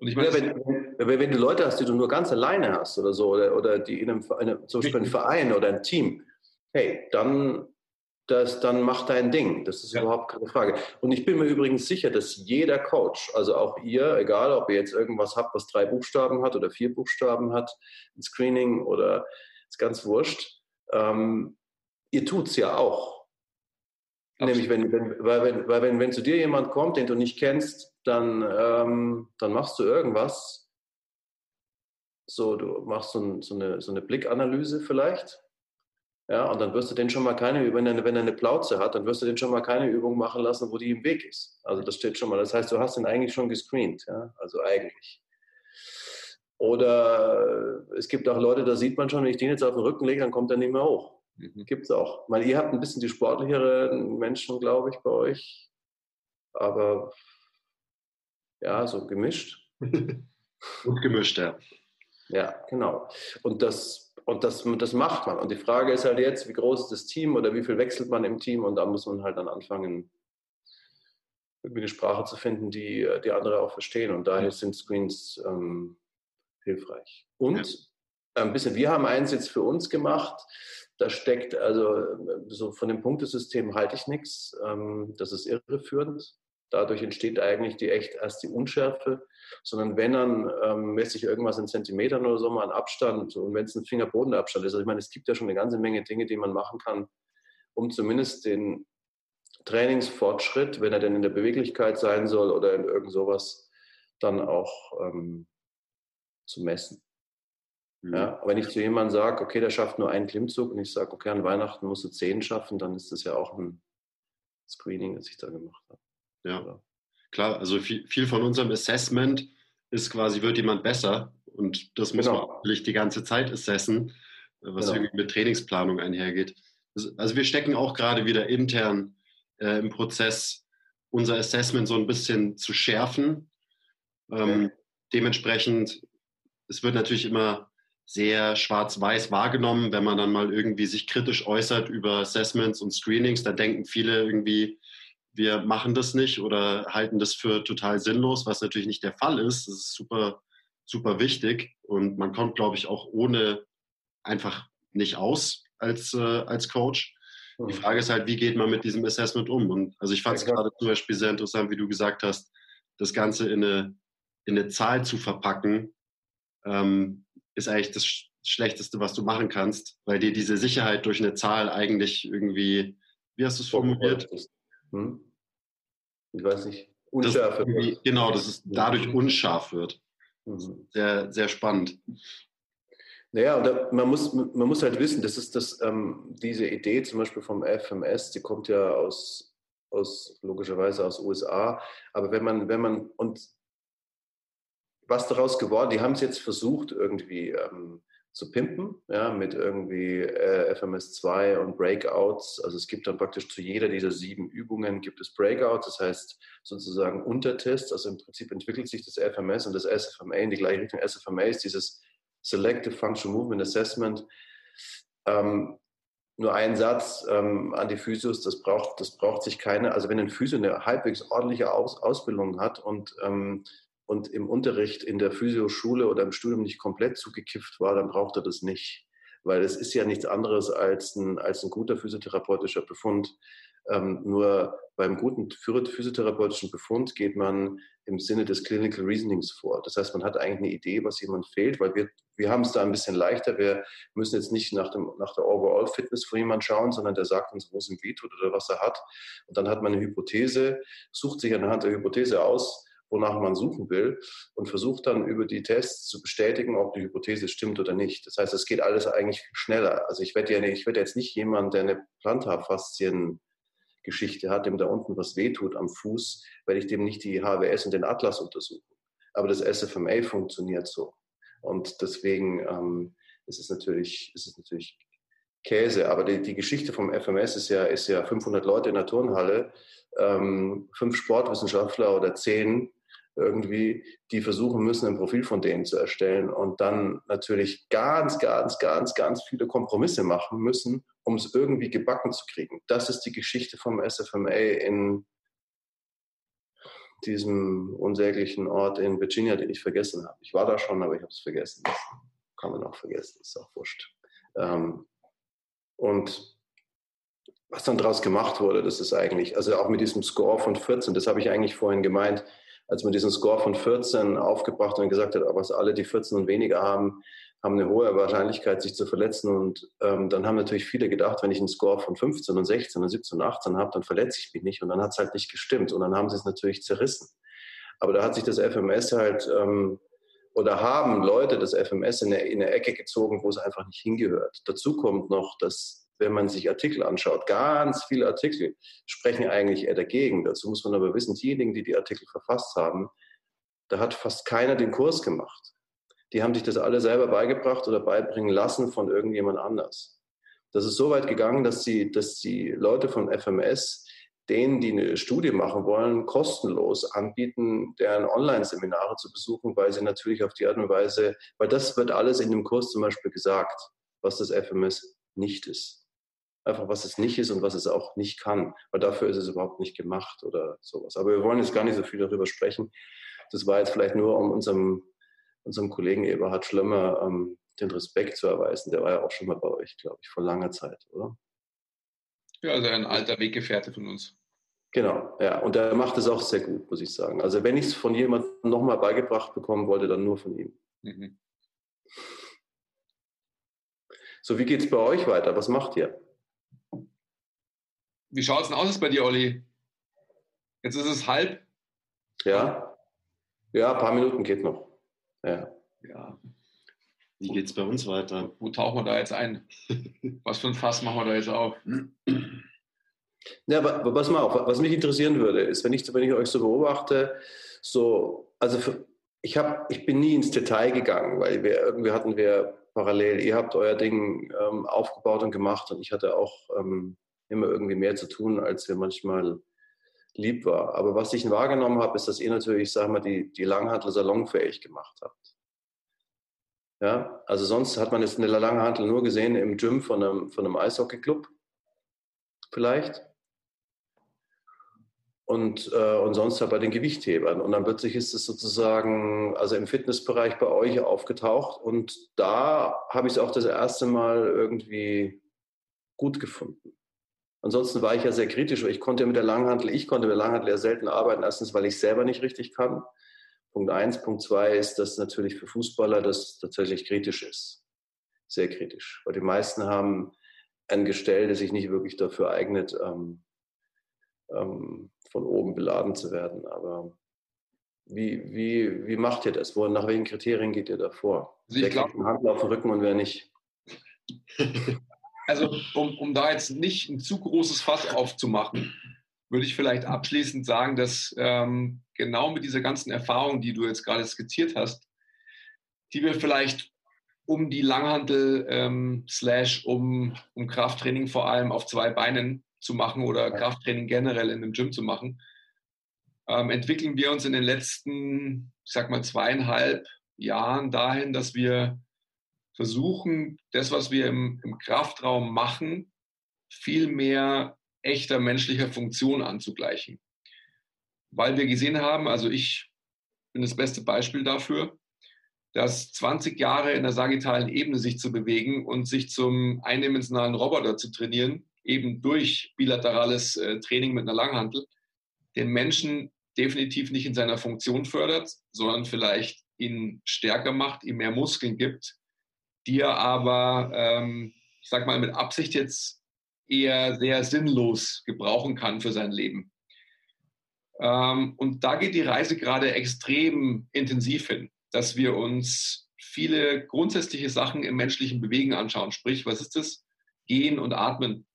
Speaker 2: Und ich meine, ja, wenn, wenn, du Leute hast, die du nur ganz alleine hast oder so, oder, oder die in einem, einem zum Beispiel ein Verein oder ein Team, hey, dann, das, dann mach dein Ding. Das ist ja. überhaupt keine Frage. Und ich bin mir übrigens sicher, dass jeder Coach, also auch ihr, egal ob ihr jetzt irgendwas habt, was drei Buchstaben hat oder vier Buchstaben hat, ein Screening oder ist ganz wurscht, ähm, ihr tut es ja auch. Nämlich, wenn, wenn, weil, wenn, weil wenn, wenn zu dir jemand kommt, den du nicht kennst, dann, ähm, dann machst du irgendwas. So, du machst so, ein, so, eine, so eine Blickanalyse vielleicht. Ja, und dann wirst du den schon mal keine, wenn er, wenn er eine Plauze hat, dann wirst du den schon mal keine Übung machen lassen, wo die im Weg ist. Also das steht schon mal. Das heißt, du hast ihn eigentlich schon gescreent. Ja? Also eigentlich. Oder es gibt auch Leute, da sieht man schon, wenn ich den jetzt auf den Rücken lege, dann kommt er nicht mehr hoch. Mhm. Gibt es auch. Weil ihr habt ein bisschen die sportlicheren Menschen, glaube ich, bei euch. Aber ja, so gemischt.
Speaker 5: Gut gemischt, ja.
Speaker 2: Ja, genau. Und das, und das, das macht man. Und die Frage ist halt jetzt, wie groß ist das Team oder wie viel wechselt man im Team? Und da muss man halt dann anfangen, irgendwie eine Sprache zu finden, die, die andere auch verstehen. Und daher sind Screens ähm, hilfreich. Und ja. ein bisschen, wir haben eins jetzt für uns gemacht. Da steckt also so von dem Punktesystem halte ich nichts. Ähm, das ist irreführend. Dadurch entsteht eigentlich die echt erst die Unschärfe, sondern wenn dann ähm, messe ich irgendwas in Zentimetern oder so mal an Abstand und wenn es ein Fingerbodenabstand ist. Also ich meine, es gibt ja schon eine ganze Menge Dinge, die man machen kann, um zumindest den Trainingsfortschritt, wenn er denn in der Beweglichkeit sein soll oder in irgend sowas, dann auch ähm, zu messen. Mhm. Ja, wenn ich zu jemandem sage, okay, der schafft nur einen Klimmzug und ich sage, okay, an Weihnachten musst du zehn schaffen, dann ist das ja auch ein Screening, das ich da gemacht habe.
Speaker 5: Ja, Oder? klar. Also viel, viel, von unserem Assessment ist quasi, wird jemand besser und das muss genau. man natürlich die ganze Zeit assessen, was genau. irgendwie mit Trainingsplanung einhergeht. Also wir stecken auch gerade wieder intern äh, im Prozess, unser Assessment so ein bisschen zu schärfen. Ähm, okay. Dementsprechend, es wird natürlich immer sehr schwarz-weiß wahrgenommen, wenn man dann mal irgendwie sich kritisch äußert über Assessments und Screenings. Da denken viele irgendwie, wir machen das nicht oder halten das für total sinnlos, was natürlich nicht der Fall ist. Das ist super, super wichtig und man kommt, glaube ich, auch ohne einfach nicht aus als, äh, als Coach. Die Frage ist halt, wie geht man mit diesem Assessment um? Und also ich fand es gerade zum Beispiel sehr interessant, wie du gesagt hast, das Ganze in eine, in eine Zahl zu verpacken, ähm, ist eigentlich das Schlechteste, was du machen kannst, weil dir diese Sicherheit durch eine Zahl eigentlich irgendwie, wie hast du es formuliert? Hm?
Speaker 2: Ich weiß nicht. Unscharf
Speaker 5: wird. Genau, dass es dadurch unscharf wird. Mhm. Sehr, sehr spannend.
Speaker 2: Naja, und man, muss, man muss halt wissen, das ist das, ähm, diese Idee zum Beispiel vom FMS, die kommt ja aus, aus logischerweise aus USA. Aber wenn man, wenn man, und was daraus geworden, die haben es jetzt versucht, irgendwie ähm, zu pimpen, ja, mit irgendwie äh, FMS2 und Breakouts. Also es gibt dann praktisch zu jeder dieser sieben Übungen gibt es Breakouts, das heißt sozusagen Untertests. Also im Prinzip entwickelt sich das FMS und das SFMA in die gleiche Richtung. SFMA ist dieses Selective Functional Movement Assessment. Ähm, nur ein Satz ähm, an die Physios, das braucht, das braucht sich keine, also wenn ein Physio eine halbwegs ordentliche Aus, Ausbildung hat und ähm, und im Unterricht in der Physioschule oder im Studium nicht komplett zugekifft war, dann braucht er das nicht. Weil es ist ja nichts anderes als ein, als ein guter physiotherapeutischer Befund. Ähm, nur beim guten physiotherapeutischen Befund geht man im Sinne des Clinical Reasonings vor. Das heißt, man hat eigentlich eine Idee, was jemand fehlt, weil wir, wir haben es da ein bisschen leichter. Wir müssen jetzt nicht nach, dem, nach der Overall Fitness von jemandem schauen, sondern der sagt uns, wo es ihm wehtut oder was er hat. Und dann hat man eine Hypothese, sucht sich anhand der Hypothese aus, wonach man suchen will und versucht dann über die Tests zu bestätigen, ob die Hypothese stimmt oder nicht. Das heißt, es geht alles eigentlich schneller. Also ich werde ja nicht, ich werde jetzt nicht jemand, der eine Plantarfaszien-Geschichte hat, dem da unten was wehtut am Fuß, werde ich dem nicht die HWS und den Atlas untersuchen. Aber das SFMA funktioniert so. Und deswegen ähm, ist es natürlich, ist es natürlich Käse. Aber die, die Geschichte vom FMS ist ja, ist ja 500 Leute in der Turnhalle, ähm, fünf Sportwissenschaftler oder zehn irgendwie, die versuchen müssen, ein Profil von denen zu erstellen und dann natürlich ganz, ganz, ganz, ganz viele Kompromisse machen müssen, um es irgendwie gebacken zu kriegen. Das ist die Geschichte vom SFMA in diesem unsäglichen Ort in Virginia, den ich vergessen habe. Ich war da schon, aber ich habe es vergessen. Das kann man auch vergessen, ist auch wurscht. Ähm, und was dann daraus gemacht wurde, das ist eigentlich, also auch mit diesem Score von 14, das habe ich eigentlich vorhin gemeint, als man diesen Score von 14 aufgebracht und gesagt hat, was alle, die 14 und weniger haben, haben eine hohe Wahrscheinlichkeit, sich zu verletzen. Und ähm, dann haben natürlich viele gedacht, wenn ich einen Score von 15 und 16 und 17 und 18 habe, dann verletze ich mich nicht. Und dann hat es halt nicht gestimmt. Und dann haben sie es natürlich zerrissen. Aber da hat sich das FMS halt, ähm, oder haben Leute das FMS in eine, in eine Ecke gezogen, wo es einfach nicht hingehört. Dazu kommt noch, dass wenn man sich Artikel anschaut, ganz viele Artikel sprechen eigentlich eher dagegen. Dazu muss man aber wissen, diejenigen, die die Artikel verfasst haben, da hat fast keiner den Kurs gemacht. Die haben sich das alle selber beigebracht oder beibringen lassen von irgendjemand anders. Das ist so weit gegangen, dass die, dass die Leute von FMS denen, die eine Studie machen wollen, kostenlos anbieten, deren Online-Seminare zu besuchen, weil sie natürlich auf die Art und Weise, weil das wird alles in dem Kurs zum Beispiel gesagt, was das FMS nicht ist einfach was es nicht ist und was es auch nicht kann, weil dafür ist es überhaupt nicht gemacht oder sowas. Aber wir wollen jetzt gar nicht so viel darüber sprechen. Das war jetzt vielleicht nur, um unserem, unserem Kollegen Eberhard Schlemmer ähm, den Respekt zu erweisen. Der war ja auch schon mal bei euch, glaube ich, vor langer Zeit, oder?
Speaker 1: Ja, also ein alter Weggefährte von uns.
Speaker 2: Genau, ja. Und er macht es auch sehr gut, muss ich sagen. Also wenn ich es von jemandem nochmal beigebracht bekommen wollte, dann nur von ihm. Mhm. So, wie geht es bei euch weiter? Was macht ihr?
Speaker 1: Wie schaut es denn aus bei dir, Olli? Jetzt ist es halb.
Speaker 2: Ja. Ja, ein paar Minuten geht noch. Ja.
Speaker 1: ja.
Speaker 5: Wie geht es bei uns weiter?
Speaker 1: Wo tauchen wir da jetzt ein? Was für ein Fass machen wir da jetzt auf?
Speaker 2: Ja, aber pass mal auf, was mich interessieren würde, ist, wenn ich, wenn ich euch so beobachte, so, also für, ich, hab, ich bin nie ins Detail gegangen, weil wir irgendwie hatten wir parallel, ihr habt euer Ding ähm, aufgebaut und gemacht und ich hatte auch ähm, immer irgendwie mehr zu tun, als mir manchmal lieb war. Aber was ich wahrgenommen habe, ist, dass ihr natürlich, sag mal, die, die Langhantel salonfähig gemacht habt. Ja, also sonst hat man jetzt eine Langhantel nur gesehen im Gym von einem, von einem Eishockeyclub. Vielleicht. Und, äh, und sonst halt bei den Gewichthebern. Und dann plötzlich ist es sozusagen, also im Fitnessbereich bei euch aufgetaucht. Und da habe ich es auch das erste Mal irgendwie gut gefunden. Ansonsten war ich ja sehr kritisch, weil ich konnte mit der Langhantel, ich konnte mit der Langhantel ja selten arbeiten. Erstens, weil ich selber nicht richtig kann. Punkt eins. Punkt zwei ist, dass natürlich für Fußballer das tatsächlich kritisch ist. Sehr kritisch. Weil die meisten haben ein Gestell, das sich nicht wirklich dafür eignet, ähm, ähm, von oben beladen zu werden. Aber wie, wie, wie macht ihr das? Wo, nach welchen Kriterien geht ihr da vor?
Speaker 1: Also ich glaube,
Speaker 2: Hand auf den Rücken und wer nicht?
Speaker 1: Also, um, um da jetzt nicht ein zu großes Fass aufzumachen, würde ich vielleicht abschließend sagen, dass ähm, genau mit dieser ganzen Erfahrung, die du jetzt gerade skizziert hast, die wir vielleicht um die Langhantel ähm, slash um, um Krafttraining vor allem auf zwei Beinen zu machen oder Krafttraining generell in einem Gym zu machen, ähm, entwickeln wir uns in den letzten, ich sag mal, zweieinhalb Jahren dahin, dass wir versuchen, das, was wir im, im Kraftraum machen, viel mehr echter menschlicher Funktion anzugleichen. Weil wir gesehen haben, also ich bin das beste Beispiel dafür, dass 20 Jahre in der sagittalen Ebene sich zu bewegen und sich zum eindimensionalen Roboter zu trainieren, eben durch bilaterales äh, Training mit einer Langhantel, den Menschen definitiv nicht in seiner Funktion fördert, sondern vielleicht ihn stärker macht, ihm mehr Muskeln gibt, die er aber, ähm, ich sag mal, mit Absicht jetzt eher sehr sinnlos gebrauchen kann für sein Leben. Ähm, und da geht die Reise gerade extrem intensiv hin, dass wir uns viele grundsätzliche Sachen im menschlichen Bewegen anschauen. Sprich, was ist das? Gehen und Atmen.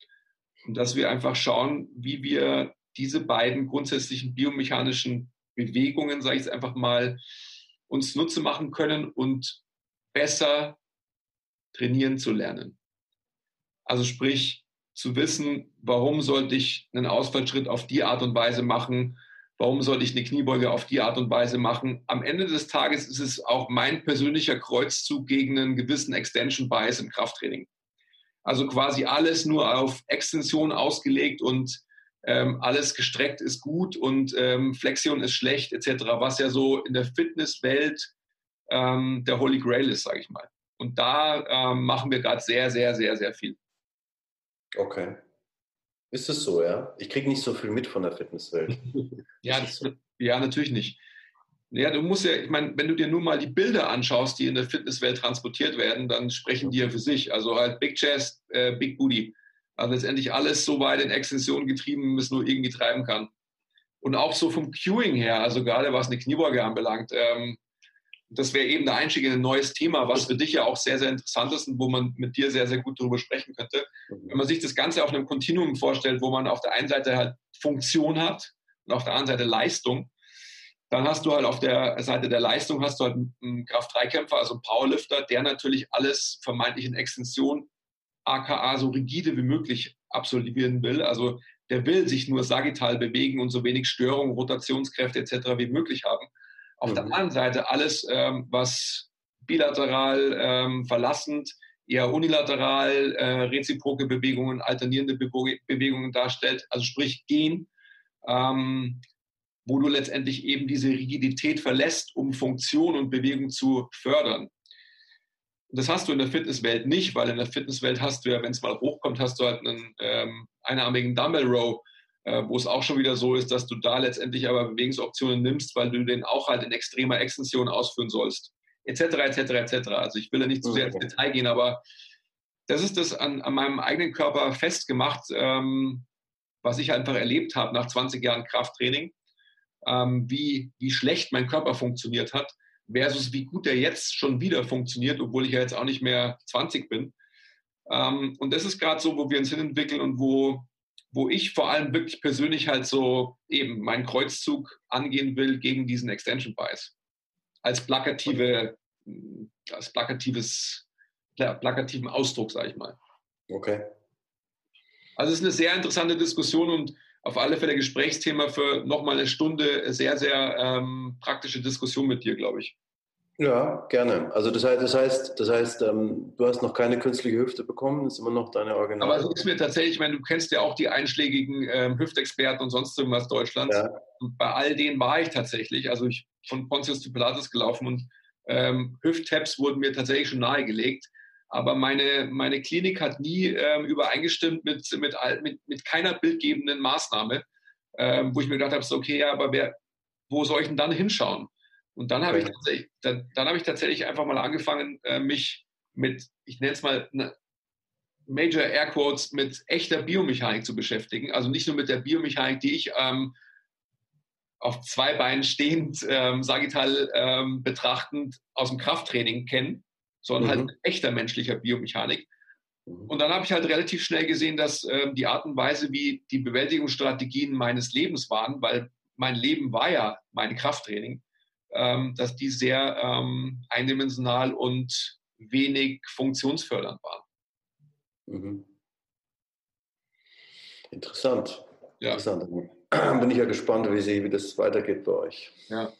Speaker 1: Und dass wir einfach schauen, wie wir diese beiden grundsätzlichen biomechanischen Bewegungen, sage ich es einfach mal, uns Nutze machen können und besser trainieren zu lernen. Also sprich, zu wissen, warum sollte ich einen Ausfallschritt auf die Art und Weise machen, warum sollte ich eine Kniebeuge auf die Art und Weise machen. Am Ende des Tages ist es auch mein persönlicher Kreuzzug gegen einen gewissen Extension Bias im Krafttraining. Also quasi alles nur auf Extension ausgelegt und ähm, alles gestreckt ist gut und ähm, Flexion ist schlecht etc., was ja so in der Fitnesswelt ähm, der Holy Grail ist, sage ich mal. Und da ähm, machen wir gerade sehr, sehr, sehr, sehr viel.
Speaker 2: Okay. Ist es so, ja? Ich kriege nicht so viel mit von der Fitnesswelt.
Speaker 1: ja, das, ja, natürlich nicht. Ja, du musst ja, ich meine, wenn du dir nur mal die Bilder anschaust, die in der Fitnesswelt transportiert werden, dann sprechen die ja für sich. Also halt Big Chest, äh, Big Booty. Also letztendlich alles so weit in Extension getrieben, wie es nur irgendwie treiben kann. Und auch so vom Queuing her, also gerade was eine Kniebeuge anbelangt, ähm, das wäre eben der Einstieg in ein neues Thema, was für dich ja auch sehr, sehr interessant ist und wo man mit dir sehr, sehr gut darüber sprechen könnte. Mhm. Wenn man sich das Ganze auf einem Kontinuum vorstellt, wo man auf der einen Seite halt Funktion hat und auf der anderen Seite Leistung, dann hast du halt auf der Seite der Leistung hast du halt einen Kraft-3-Kämpfer, also einen Powerlifter, der natürlich alles vermeintlich in Extension, aka so rigide wie möglich absolvieren will. Also der will sich nur sagittal bewegen und so wenig Störung, Rotationskräfte etc. wie möglich haben. Auf mhm. der anderen Seite alles, ähm, was bilateral ähm, verlassend, eher unilateral äh, reziproke Bewegungen, alternierende Be Bewegungen darstellt, also sprich gehen, ähm, wo du letztendlich eben diese Rigidität verlässt, um Funktion und Bewegung zu fördern. Das hast du in der Fitnesswelt nicht, weil in der Fitnesswelt hast du ja, wenn es mal hochkommt, hast du halt einen ähm, einarmigen Dumbbell Row, wo es auch schon wieder so ist, dass du da letztendlich aber Bewegungsoptionen nimmst, weil du den auch halt in extremer Extension ausführen sollst, etc., etc., etc. Also ich will ja nicht zu sehr ins Detail gehen, aber das ist das an, an meinem eigenen Körper festgemacht, ähm, was ich einfach erlebt habe nach 20 Jahren Krafttraining, ähm, wie, wie schlecht mein Körper funktioniert hat, versus wie gut der jetzt schon wieder funktioniert, obwohl ich ja jetzt auch nicht mehr 20 bin. Ähm, und das ist gerade so, wo wir uns hinentwickeln und wo, wo ich vor allem wirklich persönlich halt so eben meinen Kreuzzug angehen will gegen diesen Extension Bias. Als plakative, als plakatives, plakativen Ausdruck, sage ich mal.
Speaker 2: Okay.
Speaker 1: Also es ist eine sehr interessante Diskussion und auf alle Fälle Gesprächsthema für nochmal eine Stunde sehr, sehr ähm, praktische Diskussion mit dir, glaube ich.
Speaker 2: Ja, gerne. Also das heißt, das heißt, das heißt ähm, du hast noch keine künstliche Hüfte bekommen, das ist immer noch deine Original.
Speaker 1: Aber es ist mir tatsächlich, ich meine, du kennst ja auch die einschlägigen ähm, Hüftexperten und sonst irgendwas Deutschlands. Ja. Und bei all denen war ich tatsächlich, also ich von Pontius zu Pilatus gelaufen und ähm, Hüft-Tabs wurden mir tatsächlich schon nahegelegt. Aber meine, meine Klinik hat nie ähm, übereingestimmt mit, mit, mit, mit keiner bildgebenden Maßnahme, ähm, wo ich mir gedacht habe, so, okay, ja, aber wer, wo soll ich denn dann hinschauen? Und dann habe ich, tatsächlich, dann, dann habe ich tatsächlich einfach mal angefangen, äh, mich mit, ich nenne es mal ne, Major Air Quotes, mit echter Biomechanik zu beschäftigen. Also nicht nur mit der Biomechanik, die ich ähm, auf zwei Beinen stehend, ähm, sagittal ähm, betrachtend aus dem Krafttraining kenne, sondern halt mhm. halt echter menschlicher Biomechanik. Mhm. Und dann habe ich halt relativ schnell gesehen, dass ähm, die Art und Weise, wie die Bewältigungsstrategien meines Lebens waren, weil mein Leben war ja mein Krafttraining, dass die sehr ähm, eindimensional und wenig funktionsfördernd waren.
Speaker 2: Mhm. Interessant. Ja. Interessant. Bin ich ja gespannt, wie, sie, wie das weitergeht bei euch.
Speaker 1: Ja,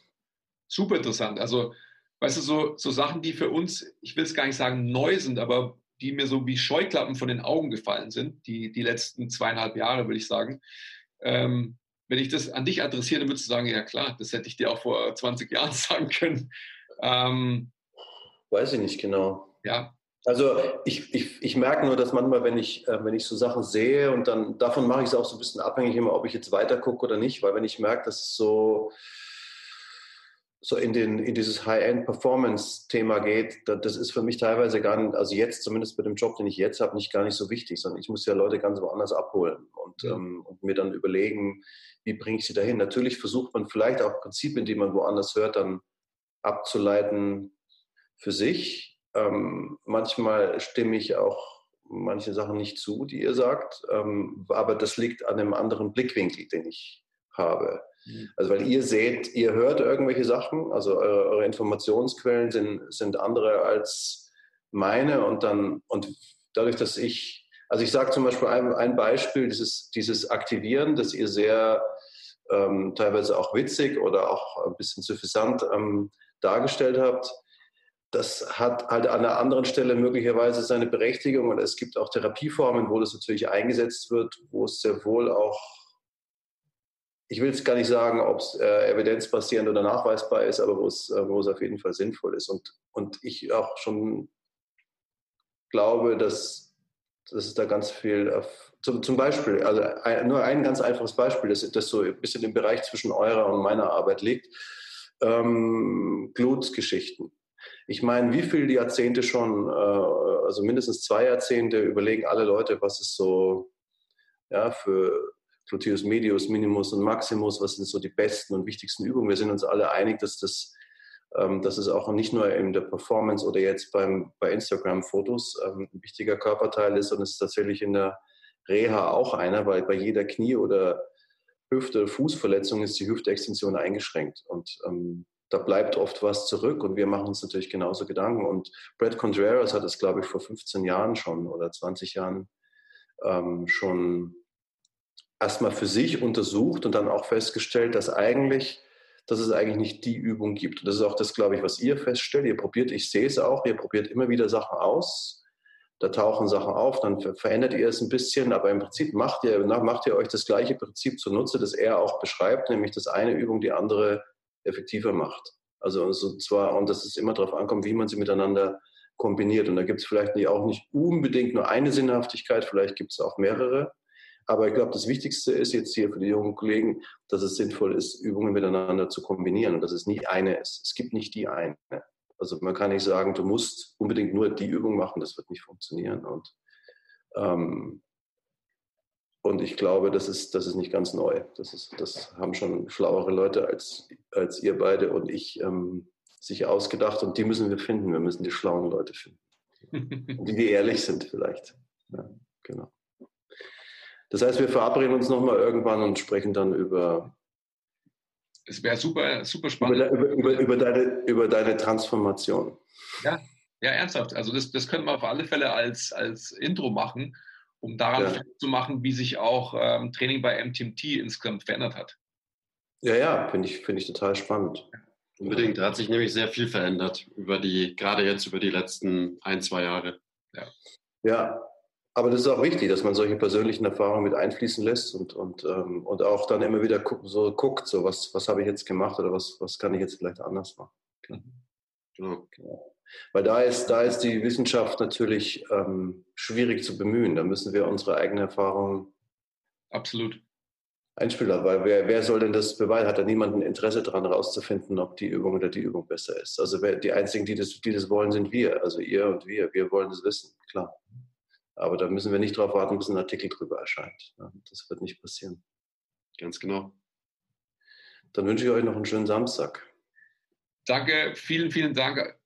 Speaker 1: super interessant. Also weißt du, so, so Sachen, die für uns, ich will es gar nicht sagen neu sind, aber die mir so wie Scheuklappen von den Augen gefallen sind, die, die letzten zweieinhalb Jahre, würde ich sagen. Ähm, wenn ich das an dich adressiere, dann würdest du sagen, ja klar, das hätte ich dir auch vor 20 Jahren sagen können. Ähm,
Speaker 2: Weiß ich nicht genau.
Speaker 1: Ja.
Speaker 2: Also ich, ich, ich merke nur, dass manchmal, wenn ich, äh, wenn ich so Sachen sehe und dann davon mache ich es auch so ein bisschen abhängig immer, ob ich jetzt weiter gucke oder nicht, weil wenn ich merke, dass es so so in, den, in dieses High-End-Performance-Thema geht, das ist für mich teilweise gar nicht, also jetzt zumindest mit dem Job, den ich jetzt habe, nicht gar nicht so wichtig, sondern ich muss ja Leute ganz woanders abholen und, ja. ähm, und mir dann überlegen, wie bringe ich sie dahin. Natürlich versucht man vielleicht auch Prinzipien, die man woanders hört, dann abzuleiten für sich. Ähm, manchmal stimme ich auch manche Sachen nicht zu, die ihr sagt, ähm, aber das liegt an einem anderen Blickwinkel, den ich habe. Mhm. Also weil ihr seht, ihr hört irgendwelche Sachen, also eure, eure Informationsquellen sind, sind andere als meine und dann und dadurch, dass ich, also ich sage zum Beispiel ein, ein Beispiel, dieses, dieses Aktivieren, das ihr sehr ähm, teilweise auch witzig oder auch ein bisschen suffisant ähm, dargestellt habt, das hat halt an einer anderen Stelle möglicherweise seine Berechtigung und es gibt auch Therapieformen, wo das natürlich eingesetzt wird, wo es sehr wohl auch ich will es gar nicht sagen, ob es äh, evidenzbasierend oder nachweisbar ist, aber wo es, äh, auf jeden Fall sinnvoll ist. Und, und ich auch schon glaube, dass, dass es da ganz viel, auf, zum, zum Beispiel, also ein, nur ein ganz einfaches Beispiel, das, das so ein bisschen im Bereich zwischen eurer und meiner Arbeit liegt, ähm, Glutsgeschichten. Ich meine, wie viele Jahrzehnte schon, äh, also mindestens zwei Jahrzehnte, überlegen alle Leute, was es so ja, für Gluteus Medius, Minimus und Maximus, was sind so die besten und wichtigsten Übungen. Wir sind uns alle einig, dass das ähm, dass es auch nicht nur in der Performance oder jetzt beim, bei Instagram-Fotos ähm, ein wichtiger Körperteil ist, sondern es ist tatsächlich in der Reha auch einer, weil bei jeder Knie- oder Hüfte- oder Fußverletzung ist die Hüftextension eingeschränkt. Und ähm, da bleibt oft was zurück und wir machen uns natürlich genauso Gedanken. Und Brad Contreras hat es, glaube ich, vor 15 Jahren schon oder 20 Jahren ähm, schon erstmal für sich untersucht und dann auch festgestellt, dass eigentlich, dass es eigentlich nicht die Übung gibt. Und das ist auch das, glaube ich, was ihr feststellt. Ihr probiert, ich sehe es auch, ihr probiert immer wieder Sachen aus. Da tauchen Sachen auf, dann verändert ihr es ein bisschen, aber im Prinzip macht ihr, macht ihr euch das gleiche Prinzip zunutze, das er auch beschreibt, nämlich dass eine Übung die andere effektiver macht. Also und zwar, und dass es immer darauf ankommt, wie man sie miteinander kombiniert. Und da gibt es vielleicht nicht, auch nicht unbedingt nur eine Sinnhaftigkeit, vielleicht gibt es auch mehrere. Aber ich glaube, das Wichtigste ist jetzt hier für die jungen Kollegen, dass es sinnvoll ist, Übungen miteinander zu kombinieren und dass es nie eine ist. Es gibt nicht die eine. Also man kann nicht sagen, du musst unbedingt nur die Übung machen, das wird nicht funktionieren. Und, ähm, und ich glaube, das ist, das ist nicht ganz neu. Das, ist, das haben schon schlauere Leute als, als ihr beide und ich ähm, sich ausgedacht und die müssen wir finden. Wir müssen die schlauen Leute finden. die, die ehrlich sind vielleicht. Ja, genau. Das heißt, wir verabreden uns nochmal irgendwann und sprechen dann über.
Speaker 1: Es wäre super, super spannend.
Speaker 2: Über, über, über, deine, über deine Transformation.
Speaker 1: Ja, ja, ernsthaft. Also das, das können wir auf alle Fälle als, als Intro machen, um daran ja. zu machen, wie sich auch ähm, Training bei MTMT insgesamt verändert hat.
Speaker 2: Ja, ja, finde ich, find ich total spannend.
Speaker 5: Unbedingt. Da hat sich nämlich sehr viel verändert über die, gerade jetzt über die letzten ein, zwei Jahre.
Speaker 2: Ja. Ja, aber das ist auch wichtig, dass man solche persönlichen Erfahrungen mit einfließen lässt und, und, ähm, und auch dann immer wieder gu so guckt, so was, was habe ich jetzt gemacht oder was, was kann ich jetzt vielleicht anders machen. Genau. genau. Weil da ist, da ist die Wissenschaft natürlich ähm, schwierig zu bemühen. Da müssen wir unsere eigene Erfahrung
Speaker 1: absolut
Speaker 2: einspielen. Weil wer, wer soll denn das beweisen? Hat da niemand ein Interesse daran, herauszufinden, ob die Übung oder die Übung besser ist? Also wer, die einzigen, die das, die das wollen, sind wir. Also ihr und wir. Wir wollen das wissen, klar. Aber da müssen wir nicht darauf warten, bis ein Artikel drüber erscheint. Das wird nicht passieren.
Speaker 5: Ganz genau.
Speaker 2: Dann wünsche ich euch noch einen schönen Samstag.
Speaker 1: Danke, vielen, vielen Dank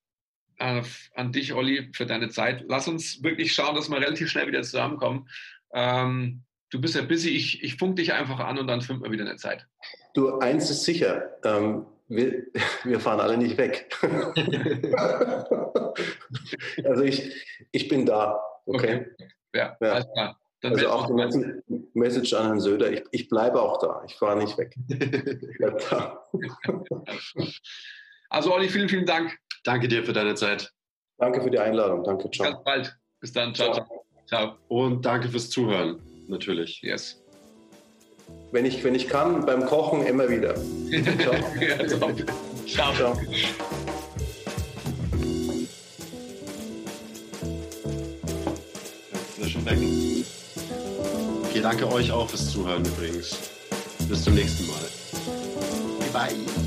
Speaker 1: äh, an dich, Olli, für deine Zeit. Lass uns wirklich schauen, dass wir relativ schnell wieder zusammenkommen. Ähm, du bist ja busy, ich, ich funk dich einfach an und dann finden wir wieder eine Zeit.
Speaker 2: Du, eins ist sicher, ähm, wir, wir, fahren alle nicht weg. also ich, ich bin da. Okay. okay.
Speaker 1: Ja, ja, alles
Speaker 2: klar. Dann also auch die Message an Herrn Söder, ich, ich bleibe auch da, ich fahre nicht weg. ich
Speaker 1: bleibe da. also Olli, vielen, vielen Dank.
Speaker 5: Danke dir für deine Zeit.
Speaker 2: Danke für die Einladung. Danke, ciao.
Speaker 1: Ganz bald. Bis dann. Ciao, ciao. ciao.
Speaker 5: Und danke fürs Zuhören, natürlich.
Speaker 1: Yes.
Speaker 2: Wenn ich, wenn ich kann, beim Kochen immer wieder.
Speaker 1: Ciao. ja, ciao. ciao.
Speaker 5: Weg. Okay, danke euch auch fürs Zuhören übrigens. Bis zum nächsten Mal.
Speaker 2: Bye.